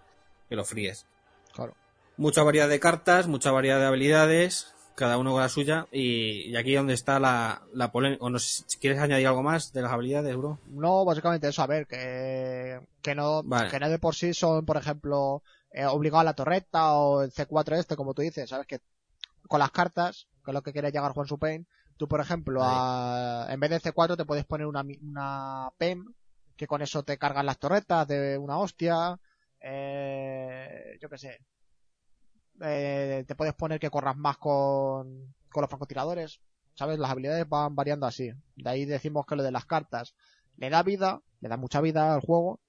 que lo fríes. Claro. Mucha variedad de cartas, mucha variedad de habilidades, cada uno con la suya, y, y aquí donde está la, la polémica. O no sé si quieres añadir algo más de las habilidades, bro. No, básicamente eso, a ver, que, que no, Vale. que no de por sí son, por ejemplo, eh, obligado a la torreta o el C4 este, como tú dices, sabes que con las cartas, que es lo que quiere llegar Juan Supain, tú, por ejemplo, a- en vez de C4 te puedes poner una, una PEM, que con eso te cargan las torretas de una hostia, eh, yo qué sé, eh, te puedes poner que corras más con, con los francotiradores, ¿sabes? Las habilidades van variando así. De ahí decimos que lo de las cartas le da vida, le da mucha vida al juego,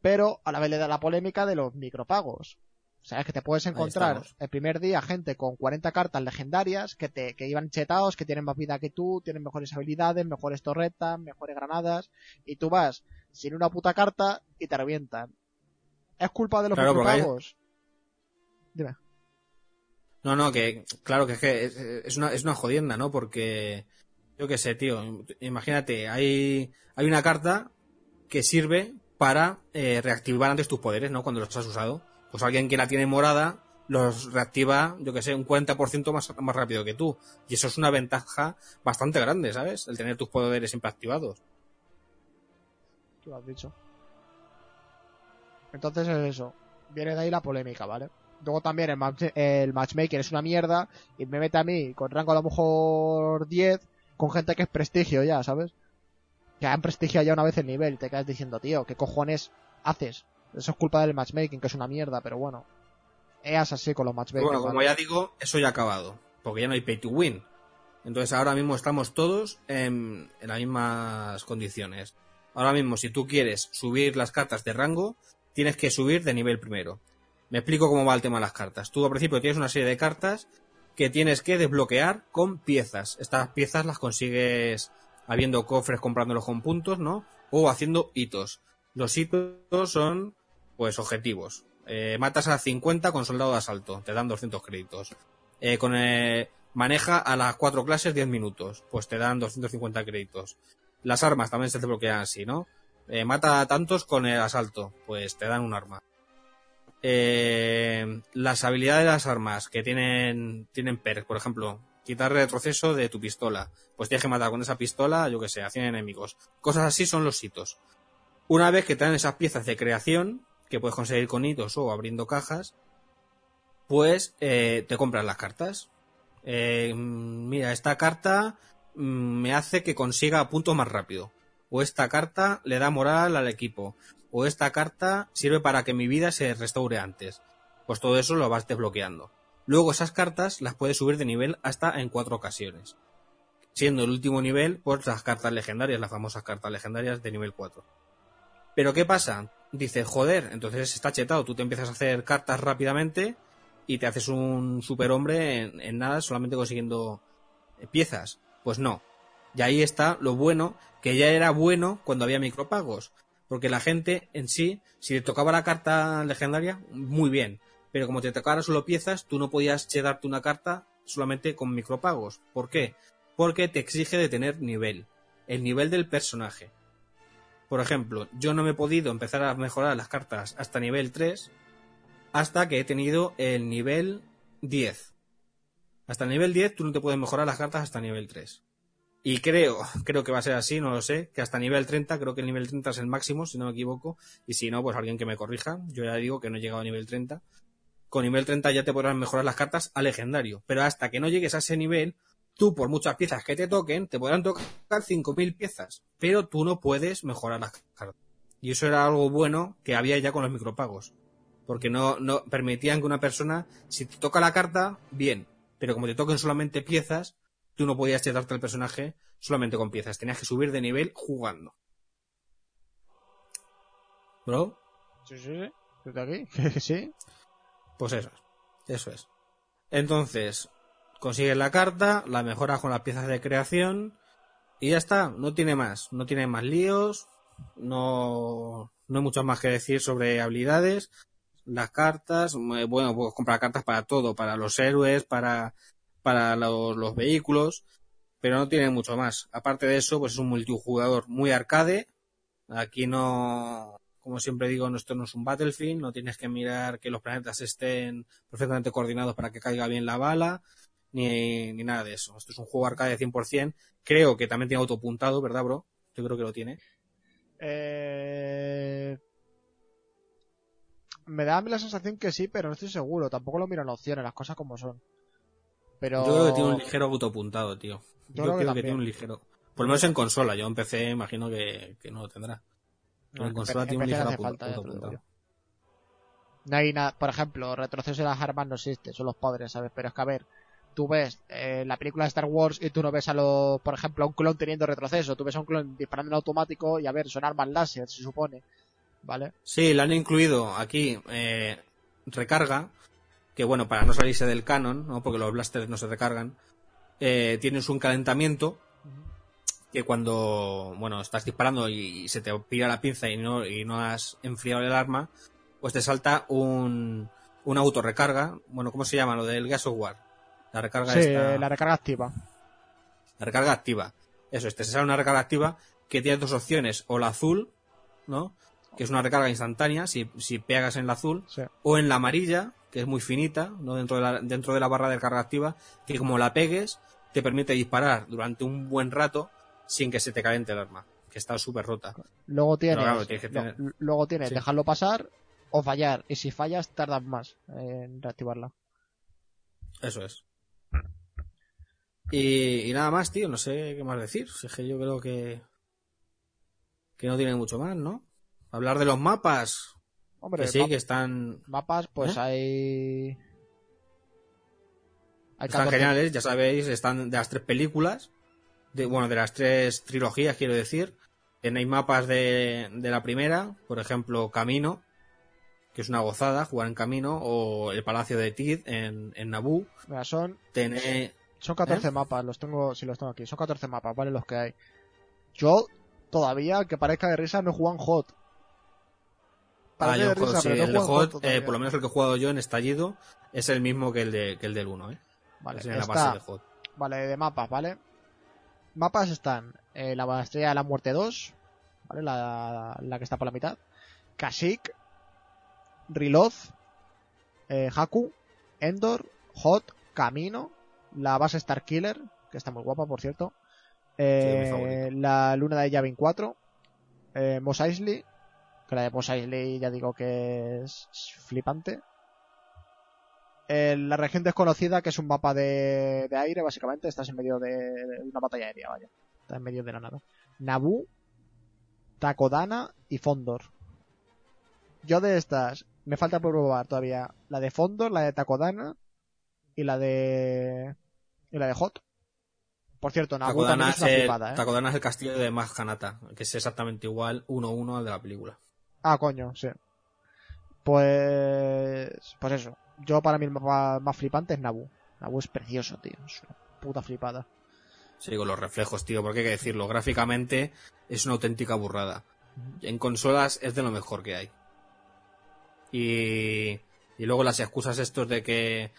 pero a la vez le da la polémica de los micropagos. ¿Sabes? Que te puedes encontrar el primer día gente con 40 cartas legendarias que te que iban chetados, que tienen más vida que tú, tienen mejores habilidades, mejores torretas, mejores granadas, y tú vas sin una puta carta y te revientan. ¿Es culpa de los Claro, hay-? Dime. No, no, que claro que es que es, es una, es una jodienda, ¿no? Porque, yo qué sé, tío, imagínate, hay, hay una carta que sirve para eh, reactivar antes tus poderes, ¿no? Cuando los has usado. Pues alguien que la tiene morada los reactiva, yo que sé, un 40% más, más rápido que tú. Y eso es una ventaja bastante grande, ¿sabes? El tener tus poderes siempre activados. Tú lo has dicho. Entonces es eso. Viene de ahí la polémica, ¿vale? Luego también el, el matchmaking es una mierda y me mete a mí con rango a lo mejor 10 con gente que es prestigio ya, ¿sabes? Que han prestigiado ya una vez el nivel y te quedas diciendo, tío, ¿qué cojones haces? Eso es culpa del matchmaking, que es una mierda, pero bueno. Es así con los matchmaking. bueno, como ¿vale? ya digo, eso ya ha acabado. Porque ya no hay pay to win. Entonces ahora mismo estamos todos en, en las mismas condiciones. Ahora mismo, si tú quieres subir las cartas de rango, tienes que subir de nivel primero. Me explico cómo va el tema de las cartas. Tú al principio tienes una serie de cartas que tienes que desbloquear con piezas. Estas piezas las consigues habiendo cofres comprándolos con puntos, ¿no? O haciendo hitos. Los hitos son, pues, objetivos. Eh, matas a 50 con soldado de asalto, te dan 200 créditos. Eh, con eh, maneja a las cuatro clases 10 minutos, pues te dan 250 créditos. Las armas también se desbloquean así, ¿no? Eh, mata a tantos con el asalto, pues te dan un arma. Las habilidades de las armas que tienen, tienen perks, por ejemplo, quitar retroceso de tu pistola. Pues tienes que matar con esa pistola, yo que sé, a 100 enemigos. Cosas así son los hitos. Una vez que te dan esas piezas de creación, que puedes conseguir con hitos o abriendo cajas, pues eh, te compras las cartas. Eh, mira, esta carta mm, me hace que consiga puntos más rápido. O esta carta le da moral al equipo. O esta carta sirve para que mi vida se restaure antes. Pues todo eso lo vas desbloqueando. Luego esas cartas las puedes subir de nivel hasta en cuatro ocasiones. Siendo el último nivel, pues las cartas legendarias, las famosas cartas legendarias de nivel 4. Pero ¿qué pasa? Dices, joder, entonces está chetado. Tú te empiezas a hacer cartas rápidamente y te haces un superhombre en, en nada, solamente consiguiendo eh, piezas. Pues no. Y ahí está lo bueno, que ya era bueno cuando había micropagos. Porque la gente en sí, si te tocaba la carta legendaria, muy bien. Pero como te tocara solo piezas, tú no podías darte una carta solamente con micropagos. ¿Por qué? Porque te exige de tener nivel. El nivel del personaje. Por ejemplo, yo no me he podido empezar a mejorar las cartas hasta nivel 3 hasta que he tenido el nivel 10. Hasta el nivel 10 tú no te puedes mejorar las cartas hasta nivel 3. Y creo, creo que va a ser así, no lo sé, que hasta nivel 30, creo que el nivel 30 es el máximo, si no me equivoco, y si no, pues alguien que me corrija, yo ya digo que no he llegado a nivel 30. Con nivel 30 ya te podrás mejorar las cartas a legendario, pero hasta que no llegues a ese nivel, tú por muchas piezas que te toquen, te podrán tocar 5.000 piezas, pero tú no puedes mejorar las cartas. Y eso era algo bueno que había ya con los micropagos. Porque no, no permitían que una persona, si te toca la carta, bien, pero como te toquen solamente piezas, tú no podías darte al personaje solamente con piezas, tenías que subir de nivel jugando. ¿Bro? Sí, sí, sí. ¿Desde aquí? sí. Pues eso es. Eso es. Entonces, consigues la carta, la mejoras con las piezas de creación y ya está. No tiene más. No tiene más líos. No, no hay mucho más que decir sobre habilidades. Las cartas, eh, bueno, puedes comprar cartas para todo, para los héroes, para, para los, los vehículos, pero no tiene mucho más. Aparte de eso, pues es un multijugador muy arcade. Aquí no, como siempre digo, esto no es un Battlefield, no tienes que mirar que los planetas estén perfectamente coordinados para que caiga bien la bala, ni, ni nada de eso. Esto es un juego arcade 100%. Creo que también tiene autopuntado, ¿verdad, bro? Yo creo que lo tiene. Eh... Me da a mí la sensación que sí, pero no estoy seguro. Tampoco lo miro en opciones, las cosas como son. Pero... Yo creo que tiene un ligero autopuntado, tío. Yo Yo, creo que creo que, tiene un ligero. Por lo menos en consola, yo en PC imagino que, que no lo tendrá. Pero No, en consola tiene un ligero falta, autopuntado. No hay nada, por ejemplo, retroceso de las armas no existe, son los padres, ¿sabes? Pero es que a ver, tú ves eh, la película de Star Wars y tú no ves a lo, por ejemplo, a un clon teniendo retroceso, tú ves a un clon disparando en automático y a ver, son armas láser, se supone, ¿vale? Sí, le han incluido aquí eh, recarga, que bueno, para no salirse del canon, ¿no? porque los blasters no se recargan, eh, tienes un calentamiento que cuando, bueno, estás disparando y, se te pira la pinza y no, y no has enfriado el arma, pues te salta un, un autorrecarga, bueno, ¿cómo se llama? Lo del gas of war. La recarga Sí, esta- la recarga activa. la recarga activa. Eso es, te sale una recarga activa que tiene dos opciones, o la azul, ¿no? Que es una recarga instantánea, si, si pegas en la azul, Sí. o en la amarilla, que es muy finita, ¿no? Dentro de la, dentro de la barra de carga activa, que como la pegues, te permite disparar durante un buen rato sin que se te caliente el arma, que está súper rota. Luego tienes, claro, tienes que lo- tener- luego tienes Sí. dejarlo pasar o fallar, y si fallas tardas más en reactivarla. Eso es. Y, y nada más, tío, no sé qué más decir. Es que yo creo que. que no tiene mucho más, ¿no? Hablar de los mapas. Hombre, que sí, que están. mapas, pues ¿Eh? hay... hay Están 14 geniales, ya sabéis, están de las tres películas. De, bueno, de las tres trilogías, quiero decir. Tenéis mapas de, de la primera, por ejemplo, Camino, que es una gozada, jugar en Camino, o el Palacio de Tid en, en Naboo. Son, Tenéis. Son 14 ¿Eh? mapas, los tengo, si los tengo aquí, son 14 mapas, ¿vale? Los que hay. Yo, todavía, aunque parezca de risa, no he jugado en Hot. Ah, yo risa, sí, no el Hot, eh, por lo menos el que he jugado yo en Estallido, es el mismo que el, de, que el del 1, ¿eh? Vale, es en la base de Hot. Vale, de mapas, ¿vale? Mapas están eh, la Estrella de la Muerte 2, ¿vale? La, la que está por la mitad. Kashyyyk, Reload, eh, Haku, Endor, Hot, Camino, la base Starkiller, que está muy guapa, por cierto. eh, la luna de Yavin 4, eh, Mos Eisley, que la de Mos Eisley ya digo que es flipante. Eh, la región desconocida, que es un mapa de, de aire, básicamente, estás en medio de, de una batalla aérea, vaya. Estás en medio de la nada. Naboo, Takodana y Fondor. Yo de estas, me falta probar todavía la de Fondor, la de Takodana y la de. Y la de Hot. Por cierto, Naboo también es una el, flipada, ¿eh? Takodana es el castillo de Maghanata, que es exactamente igual 1-1 al de la película. Ah, coño, sí. Pues. Pues eso. Yo para mí el más, más flipante es Nabu. Nabu es precioso, tío. Es una puta flipada. Sí, con los reflejos, tío, porque hay que decirlo. Gráficamente es una auténtica burrada. En consolas es de lo mejor que hay. Y, y luego las excusas estos de que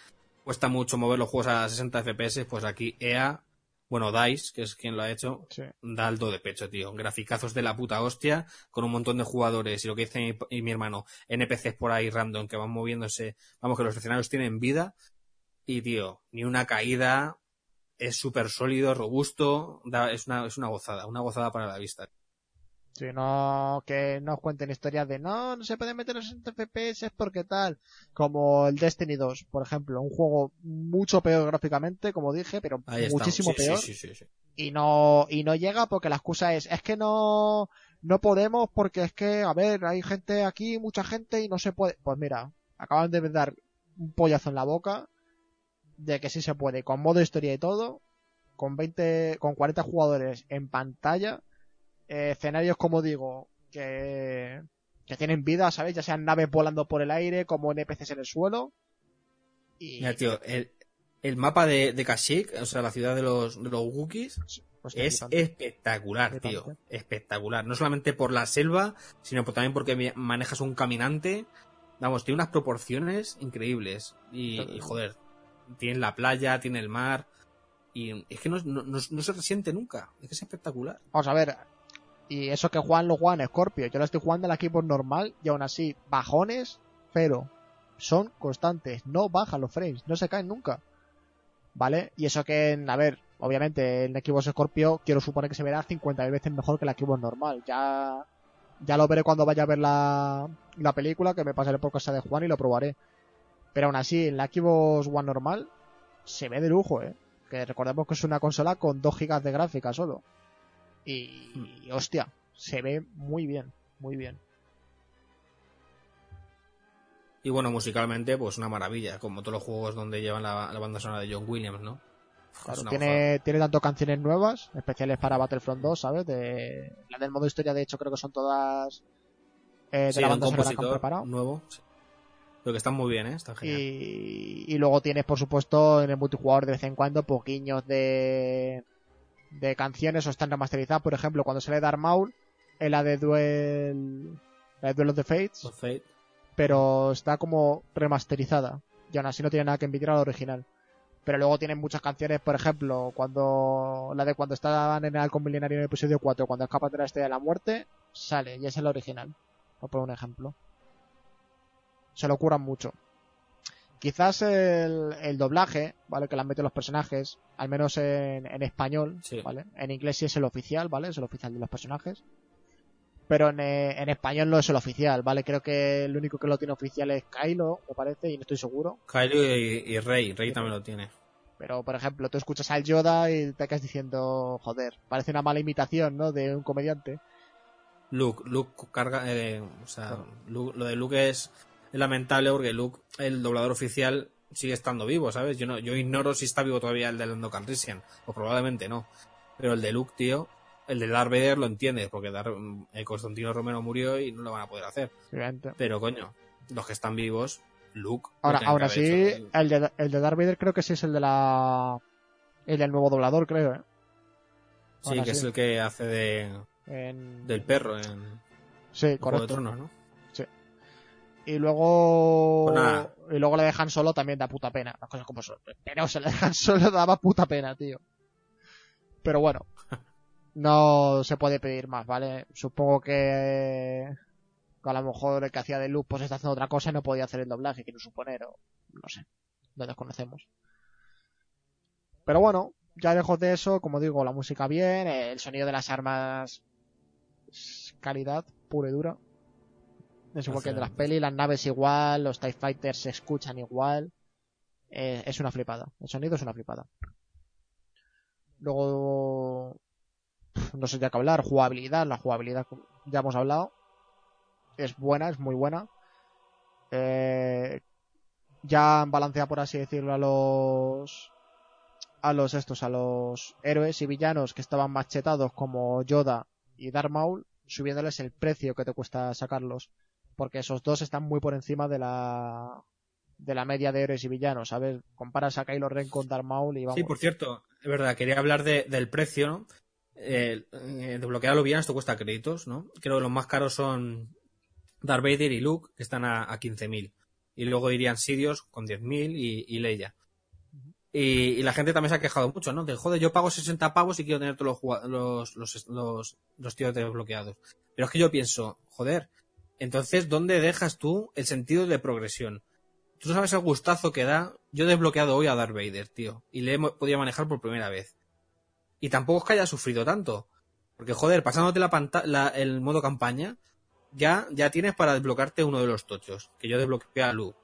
cuesta mucho mover los juegos a 60 FPS, pues aquí EA, bueno, DICE, que es quien lo ha hecho, Sí. da el do de pecho, tío. Graficazos de la puta hostia, con un montón de jugadores. Y lo que dice mi, y mi hermano, NPCs por ahí random que van moviéndose. Vamos, que los escenarios tienen vida. Y, tío, ni una caída. Es súper sólido, robusto. da- es, una, es una gozada, una gozada para la vista. Sí, no, que no os cuenten historias de no, no se puede meter a 60 FPS porque tal. Como el Destiny 2, por ejemplo. Un juego mucho peor gráficamente, como dije, pero Ahí muchísimo Sí, peor. sí, sí, sí. y no y no llega porque la excusa es es que no no podemos porque es que a ver hay gente aquí mucha gente y no se puede pues mira acaban de dar un pollazo en la boca de que sí se puede con modo historia y todo con 20 con 40 jugadores en pantalla eh, escenarios como digo que que tienen vida sabes ya sean naves volando por el aire como NPCs en el suelo y Mira, tío, el, el mapa de, de Kashyyyk, o sea, la ciudad de los, de los Wookiees, hostia, es espectacular, tío. Espectacular. No solamente por la selva, sino también porque manejas un caminante. Vamos, tiene unas proporciones increíbles. Y, y, joder, tiene la playa, tiene el mar. Y es que no, no- no- no se resiente nunca. Es que es espectacular. Vamos a ver. Y eso que juegan los juegan Scorpio. Yo lo estoy jugando en el equipo normal y aún así, bajones, cero. Son constantes. No bajan los frames. No se caen nunca. ¿Vale? Y eso que, en- a ver, obviamente el Xbox Scorpio quiero suponer que se verá 50 veces mejor que el Xbox normal. Ya, ya lo veré cuando vaya a ver la, la película, que me pasaré por casa de Juan y lo probaré. Pero aún así, en la Xbox One normal se ve de lujo, ¿eh? Que recordemos que es una consola con 2 GB de gráfica solo. Y, y, hostia, se ve muy bien, muy bien. Y bueno, musicalmente, pues una maravilla. Como todos los juegos donde llevan la, la banda sonora de John Williams, ¿no? Claro, tiene, tiene tanto canciones nuevas, especiales para Battlefront 2, ¿sabes? De, la del modo historia, de hecho, creo que son todas eh, de Sí, la de un banda sonora que han compositor preparado. nuevo. sí. Pero que están muy bien, ¿eh? Genial. Y, y luego tienes, por supuesto, en el multijugador de vez en cuando poquiños de, de canciones o están remasterizadas. Por ejemplo, cuando sale Dark Maul, en la de Duel, la de Duel of the Fates, Fate. pero está como remasterizada. Y aún así no tiene nada que envidiar al original. Pero luego tienen muchas canciones, por ejemplo, cuando la de cuando estaban en el halcón milenario en el episodio 4, cuando escapan de la estrella de la muerte, sale, y es el original. Por un ejemplo. Se lo curan mucho. Quizás el, el doblaje, ¿vale? Que le han metido los personajes, al menos en, en español, Sí. ¿vale? En inglés sí es el oficial, ¿vale? Es el oficial de los personajes. Pero en, eh, en español no es el oficial, ¿vale? Creo que el único que lo tiene oficial es Kylo, me parece, y no estoy seguro. Kylo y, y Rey. Rey también lo tiene. Pero, por ejemplo, tú escuchas al Yoda y te quedas diciendo, joder, parece una mala imitación, ¿no? De un comediante. Luke, Luke carga, eh, o sea. Luke- lo de Luke es, es lamentable porque Luke, el doblador oficial, sigue estando vivo, ¿sabes? Yo no, yo ignoro si está vivo todavía el de Lando Calrissian, o probablemente no. Pero el de Luke, tío, el de Darth Vader lo entiendes, porque Dar- el Constantino Romero murió y no lo van a poder hacer. Pero coño, los que están vivos, Luke. Ahora, haber hecho. el de, el de Darth Vader creo que sí es el de la... El del nuevo doblador, creo, ¿eh? sí, ahora que es sí. el que hace de, En... del perro en Sí, Juego de correcto. Tronos, ¿no? Y luego... Pues. Y luego le dejan solo también da puta pena. Las cosas como son. Pero se le dejan solo daba puta pena, tío. Pero bueno. No se puede pedir más, ¿vale? Supongo que... que a lo mejor el que hacía de luz pues está haciendo otra cosa y no podía hacer el doblaje, quiero suponer, o no sé. Lo desconocemos. Pero bueno, ya lejos de eso, como digo, la música bien, el sonido de las armas calidad pura y dura. Es igual que de las pelis, las naves igual, los TIE Fighters se escuchan igual. Eh, es una flipada. El sonido es una flipada. Luego, no sé ya qué hablar, jugabilidad, la jugabilidad ya hemos hablado. Es buena, es muy buena. Eh, ya han balanceado, por así decirlo, a los a los estos, a los héroes y villanos que estaban machetados como Yoda y Darth Maul, subiéndoles el precio que te cuesta sacarlos. Porque esos dos están muy por encima de la de la media de héroes y villanos, ¿sabes? Comparas a Kylo Ren con Darth Maul y vamos. Sí, por cierto, es verdad, quería hablar de- del precio, ¿no? Eh, eh, desbloquear a los villanos te cuesta créditos, ¿no? Creo que los más caros son Darth Vader y Luke, que están a, a 15.000. Y luego irían Sidious con 10.000 y, y Leia. Y, y la gente también se ha quejado mucho, ¿no? De, joder, yo pago 60 pavos y quiero tener todos los, los, los, los, los tíos desbloqueados. Pero es que yo pienso, joder, entonces, ¿dónde dejas tú el sentido de progresión? Tú sabes el gustazo que da. Yo he desbloqueado hoy a Darth Vader, tío. Y le he podido manejar por primera vez. Y tampoco es que haya sufrido tanto. Porque, joder, pasándote la la- el modo campaña, ya, ya tienes para desbloquearte uno de los tochos. Que yo desbloqueé a Luke.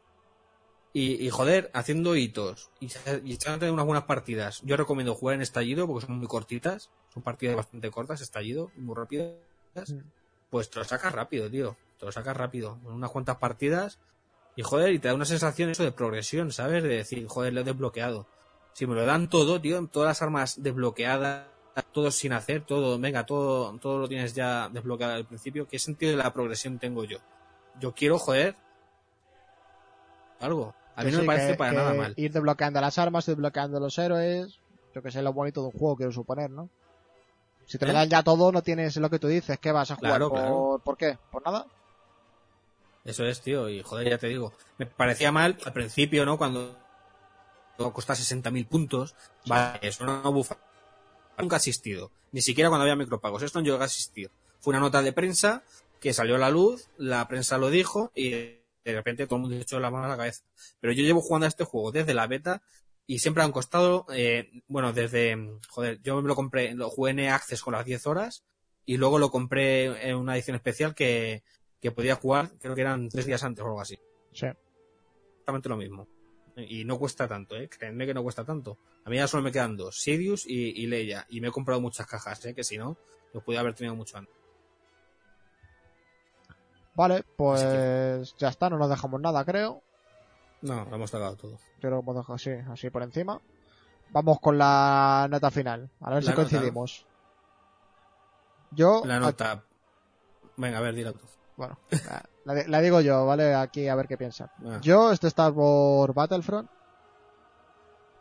Y, y, joder, haciendo hitos y, y echándote unas buenas partidas. Yo recomiendo jugar en estallido porque son muy cortitas. Son partidas bastante cortas, estallido, muy rápidas. Pues te lo sacas rápido, tío. Te lo sacas rápido. En unas cuantas partidas. Y joder, y te da una sensación eso de progresión, ¿sabes? De decir, joder, lo he desbloqueado. Si me lo dan todo, tío, todas las armas desbloqueadas, todo sin hacer, todo, venga, todo, todo lo tienes ya desbloqueado al principio. ¿Qué sentido de la progresión tengo yo? Yo quiero, joder, algo. A mí no sí, me parece que- para que nada mal. Ir desbloqueando las armas, desbloqueando los héroes. Yo que sé lo bonito de un juego, quiero suponer, ¿no? Si te lo ¿Eh? dan ya todo, no tienes lo que tú dices. ¿Qué vas a jugar? Claro, ¿Por, claro. ¿Por qué? ¿Por nada? Eso es, tío, y joder, ya te digo. Me parecía mal al principio, ¿no? Cuando costaba 60.000 puntos. Vale, eso no bufa. Nunca ha existido. Ni siquiera cuando había micropagos. Esto no llegó a existir. Fue una nota de prensa que salió a la luz, la prensa lo dijo y de repente todo el mundo echó la mano a la cabeza. Pero yo llevo jugando a este juego desde la beta y siempre han costado, eh, bueno, desde, joder, yo me lo compré, lo jugué en Access con las 10 horas y luego lo compré en una edición especial que, que podía jugar, creo que eran tres días antes o algo así. Sí. Exactamente lo mismo. Y no cuesta tanto, ¿eh? Créanme que no cuesta tanto. A mí ya solo me quedan dos, Sidious y, y Leia. Y me he comprado muchas cajas, ¿eh? Que si no, los podía haber tenido mucho antes. Vale, pues ya está, no nos dejamos nada, creo. No, lo hemos sacado todo. Yo lo hemos dejado así, así por encima. Vamos con la nota final. A ver La si nota. coincidimos. Yo, La nota. Venga, a ver, dila tú. Bueno, la, la- digo yo, ¿vale? Aquí a ver qué piensan. Ah, Yo, este Star Wars Battlefront,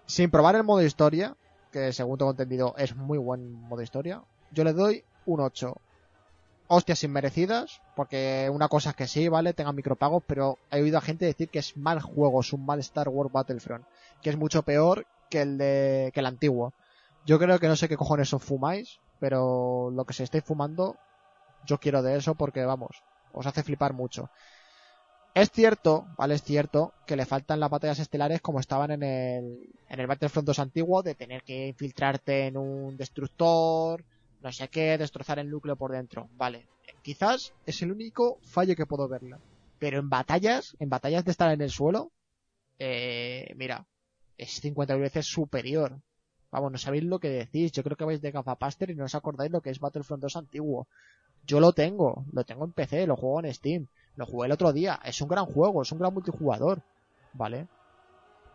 sin probar el modo historia, que según tengo entendido es muy buen modo historia, yo le doy un 8. Hostias inmerecidas, porque una cosa es que sí, ¿vale? Tengan micropagos, pero he oído a gente decir que es mal juego, es un mal Star Wars Battlefront, que es mucho peor que el de, que el antiguo. Yo creo que no sé qué cojones os fumáis, pero lo que se estáis fumando, yo quiero de eso porque, vamos, os hace flipar mucho. Es cierto, ¿vale? Es cierto que le faltan las batallas estelares como estaban en el, en el Battlefront 2 antiguo, de tener que infiltrarte en un destructor, no sé qué, destrozar el núcleo por dentro. Vale. Quizás es el único fallo que puedo verla. Pero en batallas, en batallas de estar en el suelo, eh, mira, es 50 veces superior. Vamos, no sabéis lo que decís. Yo creo que vais de gafapaster y no os acordáis lo que es Battlefront 2 antiguo. Yo lo tengo, lo tengo en PC, lo juego en Steam, lo jugué el otro día. Es un gran juego, es un gran multijugador, ¿vale?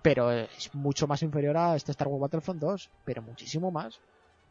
Pero es mucho más inferior a este Star Wars Battlefront 2, pero muchísimo más.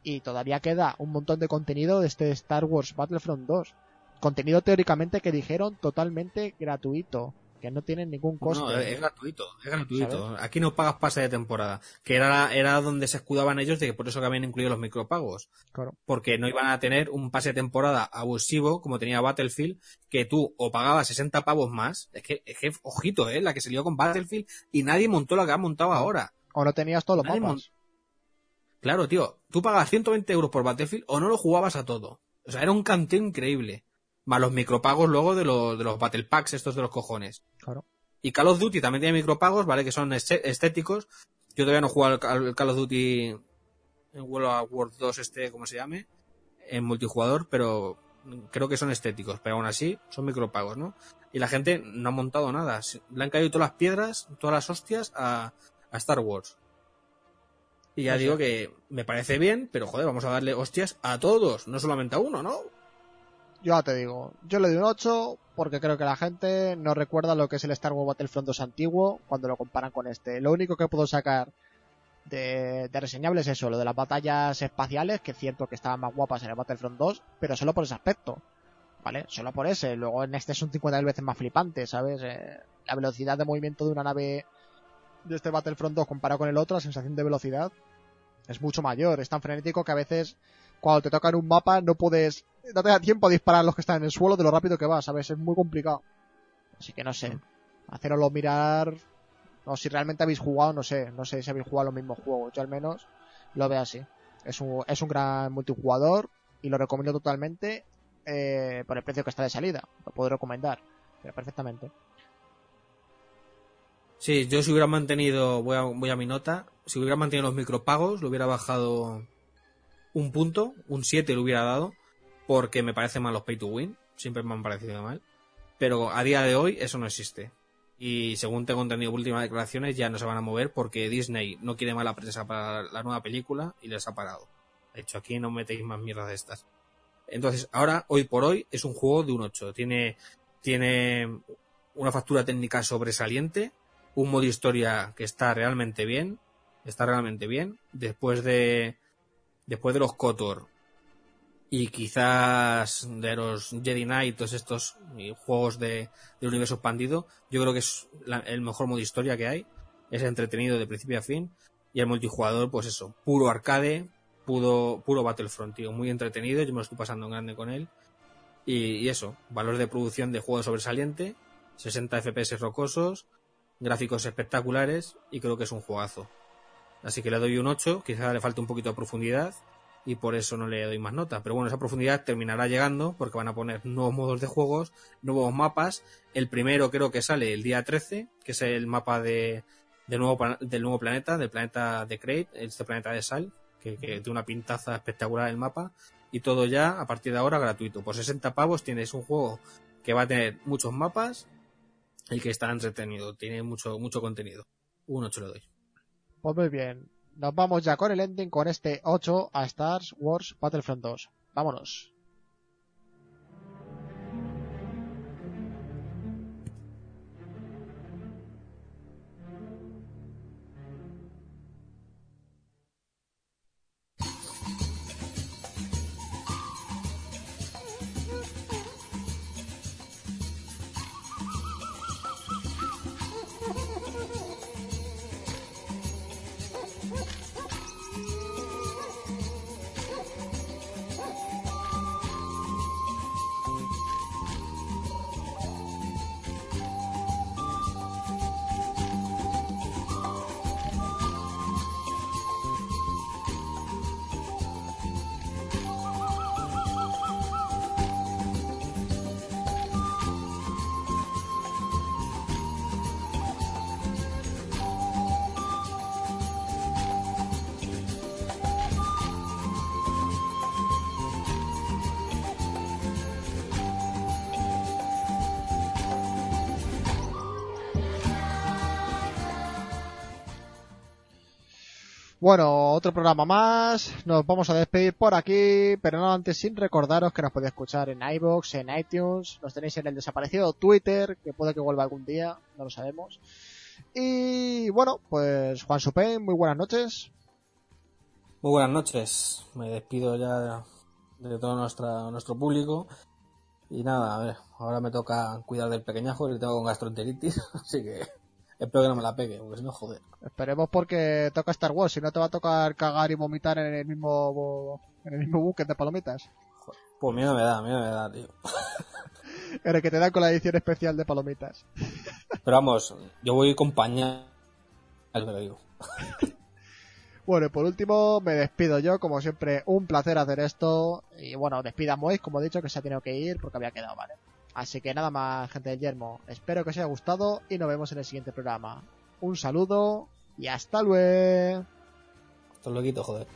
Y todavía queda un montón de contenido de este Star Wars Battlefront 2. Contenido teóricamente que dijeron totalmente gratuito, que no tienen ningún coste. No, es gratuito, es gratuito. Aquí no pagas pase de temporada. Que era, era donde se escudaban ellos de que por eso que habían incluido los micropagos. Claro. Porque no iban a tener un pase de temporada abusivo como tenía Battlefield, que tú o pagabas 60 pavos más. Es que, es que ojito, eh, la que se lió con Battlefield y nadie montó lo que ha montado ahora. O no tenías todos los Nadie mapas. Claro, tío, tú pagabas 120 euros por Battlefield o no lo jugabas a todo. O sea, era un canteo increíble. Más los micropagos luego de, los de los Battle Packs estos de los cojones. Claro. Y Call of Duty también tiene micropagos, ¿vale? Que son estéticos. Yo todavía no he jugado al al Call of Duty en World of War 2 este, como se llame, en multijugador, pero creo que son estéticos, pero aún así son micropagos, ¿no? Y la gente no ha montado nada. Le han caído todas las piedras, todas las hostias a, a Star Wars. Y ya digo que me parece bien, pero joder, vamos a darle hostias a todos, no solamente a uno, ¿no? Yo ya te digo, yo le doy un 8 porque creo que la gente no recuerda lo que es el Star Wars Battlefront 2 antiguo cuando lo comparan con este. Lo único que puedo sacar de, reseñable es eso, lo de las batallas espaciales, que es cierto que estaban más guapas en el Battlefront 2, pero solo por ese aspecto. ¿vale? Solo por ese. Luego en este es un 50 veces más flipante, ¿sabes? Eh, la velocidad de movimiento de una nave de este Battlefront 2 comparado con el otro, la sensación de velocidad es mucho mayor. Es tan frenético que a veces cuando te toca en un mapa no puedes, no te da tiempo a disparar los que están en el suelo de lo rápido que vas, ¿sabes? Es muy complicado. Así que no sé. Haceroslo mirar, o si realmente habéis jugado, no sé. No sé si habéis jugado los mismos juegos. Yo al menos lo veo así. Es un, es un gran multijugador y lo recomiendo totalmente eh, por el precio que está de salida. Lo puedo recomendar, pero perfectamente. Sí, yo si hubiera mantenido, voy a, voy a mi nota, si hubiera mantenido los micropagos, lo hubiera bajado un punto, un 7 lo hubiera dado, porque me parecen mal los pay to win, siempre me han parecido mal. Pero a día de hoy eso no existe. Y según tengo entendido últimas declaraciones, ya no se van a mover porque Disney no quiere mala prensa para la nueva película y les ha parado. De hecho, aquí no metéis más mierda de estas. Entonces, ahora, hoy por hoy, es un juego de un 8. Tiene, tiene una factura técnica sobresaliente, un modo historia que está realmente bien, está realmente bien. Después de, después de los Kotor y quizás de los Jedi Knight, todos estos juegos de, de universo expandido, yo creo que es la- el mejor modo historia que hay. Es entretenido de principio a fin. Y el multijugador, pues eso, puro arcade, puro, puro Battlefront, tío, muy entretenido, yo me lo estoy pasando en grande con él. Y, y eso, valor de producción de juego sobresaliente, 60 FPS rocosos, gráficos espectaculares y creo que es un juegazo. Así que le doy un 8, quizá le falta un poquito de profundidad y por eso no le doy más nota. Pero bueno, esa profundidad terminará llegando porque van a poner nuevos modos de juegos, nuevos mapas. El primero creo que sale el día 13, que es el mapa de, del, nuevo, del nuevo planeta, del planeta de Crate, este planeta de sal, que, que tiene una pintaza espectacular el mapa. Y todo ya, a partir de ahora, gratuito. Por 60 pavos tienes un juego que va a tener muchos mapas y que está entretenido. Tiene mucho, mucho contenido. Un 8 le doy. Pues muy bien. Nos vamos ya con el ending con este 8 a Star Wars Battlefront 2. Vámonos. Bueno, otro programa más. Nos vamos a despedir por aquí, pero no antes sin recordaros que nos podéis escuchar en iBox, en iTunes, nos tenéis en el desaparecido Twitter, que puede que vuelva algún día, no lo sabemos. Y bueno, pues Juan Supen, muy buenas noches. Muy buenas noches. Me despido ya de todo nuestra, nuestro público. Y nada, a ver, ahora me toca cuidar del pequeñajo que tengo con gastroenteritis. Así que espero que no me la pegue, porque si no, joder. Esperemos porque toca Star Wars, si no te va a tocar cagar y vomitar en el mismo en el mismo buque de palomitas. Pues miedo me da, miedo me da, tío. En el que te dan con la edición especial de palomitas. Pero vamos, yo voy con pañal, lo digo. Bueno, y por último me despido yo, como siempre, un placer hacer esto. Y bueno, despida Mois, como he dicho, que se ha tenido que ir porque había quedado, ¿vale? Así que nada más, gente del Yermo. Espero que os haya gustado y nos vemos en el siguiente programa. Un saludo y hasta luego. Lo quito, joder.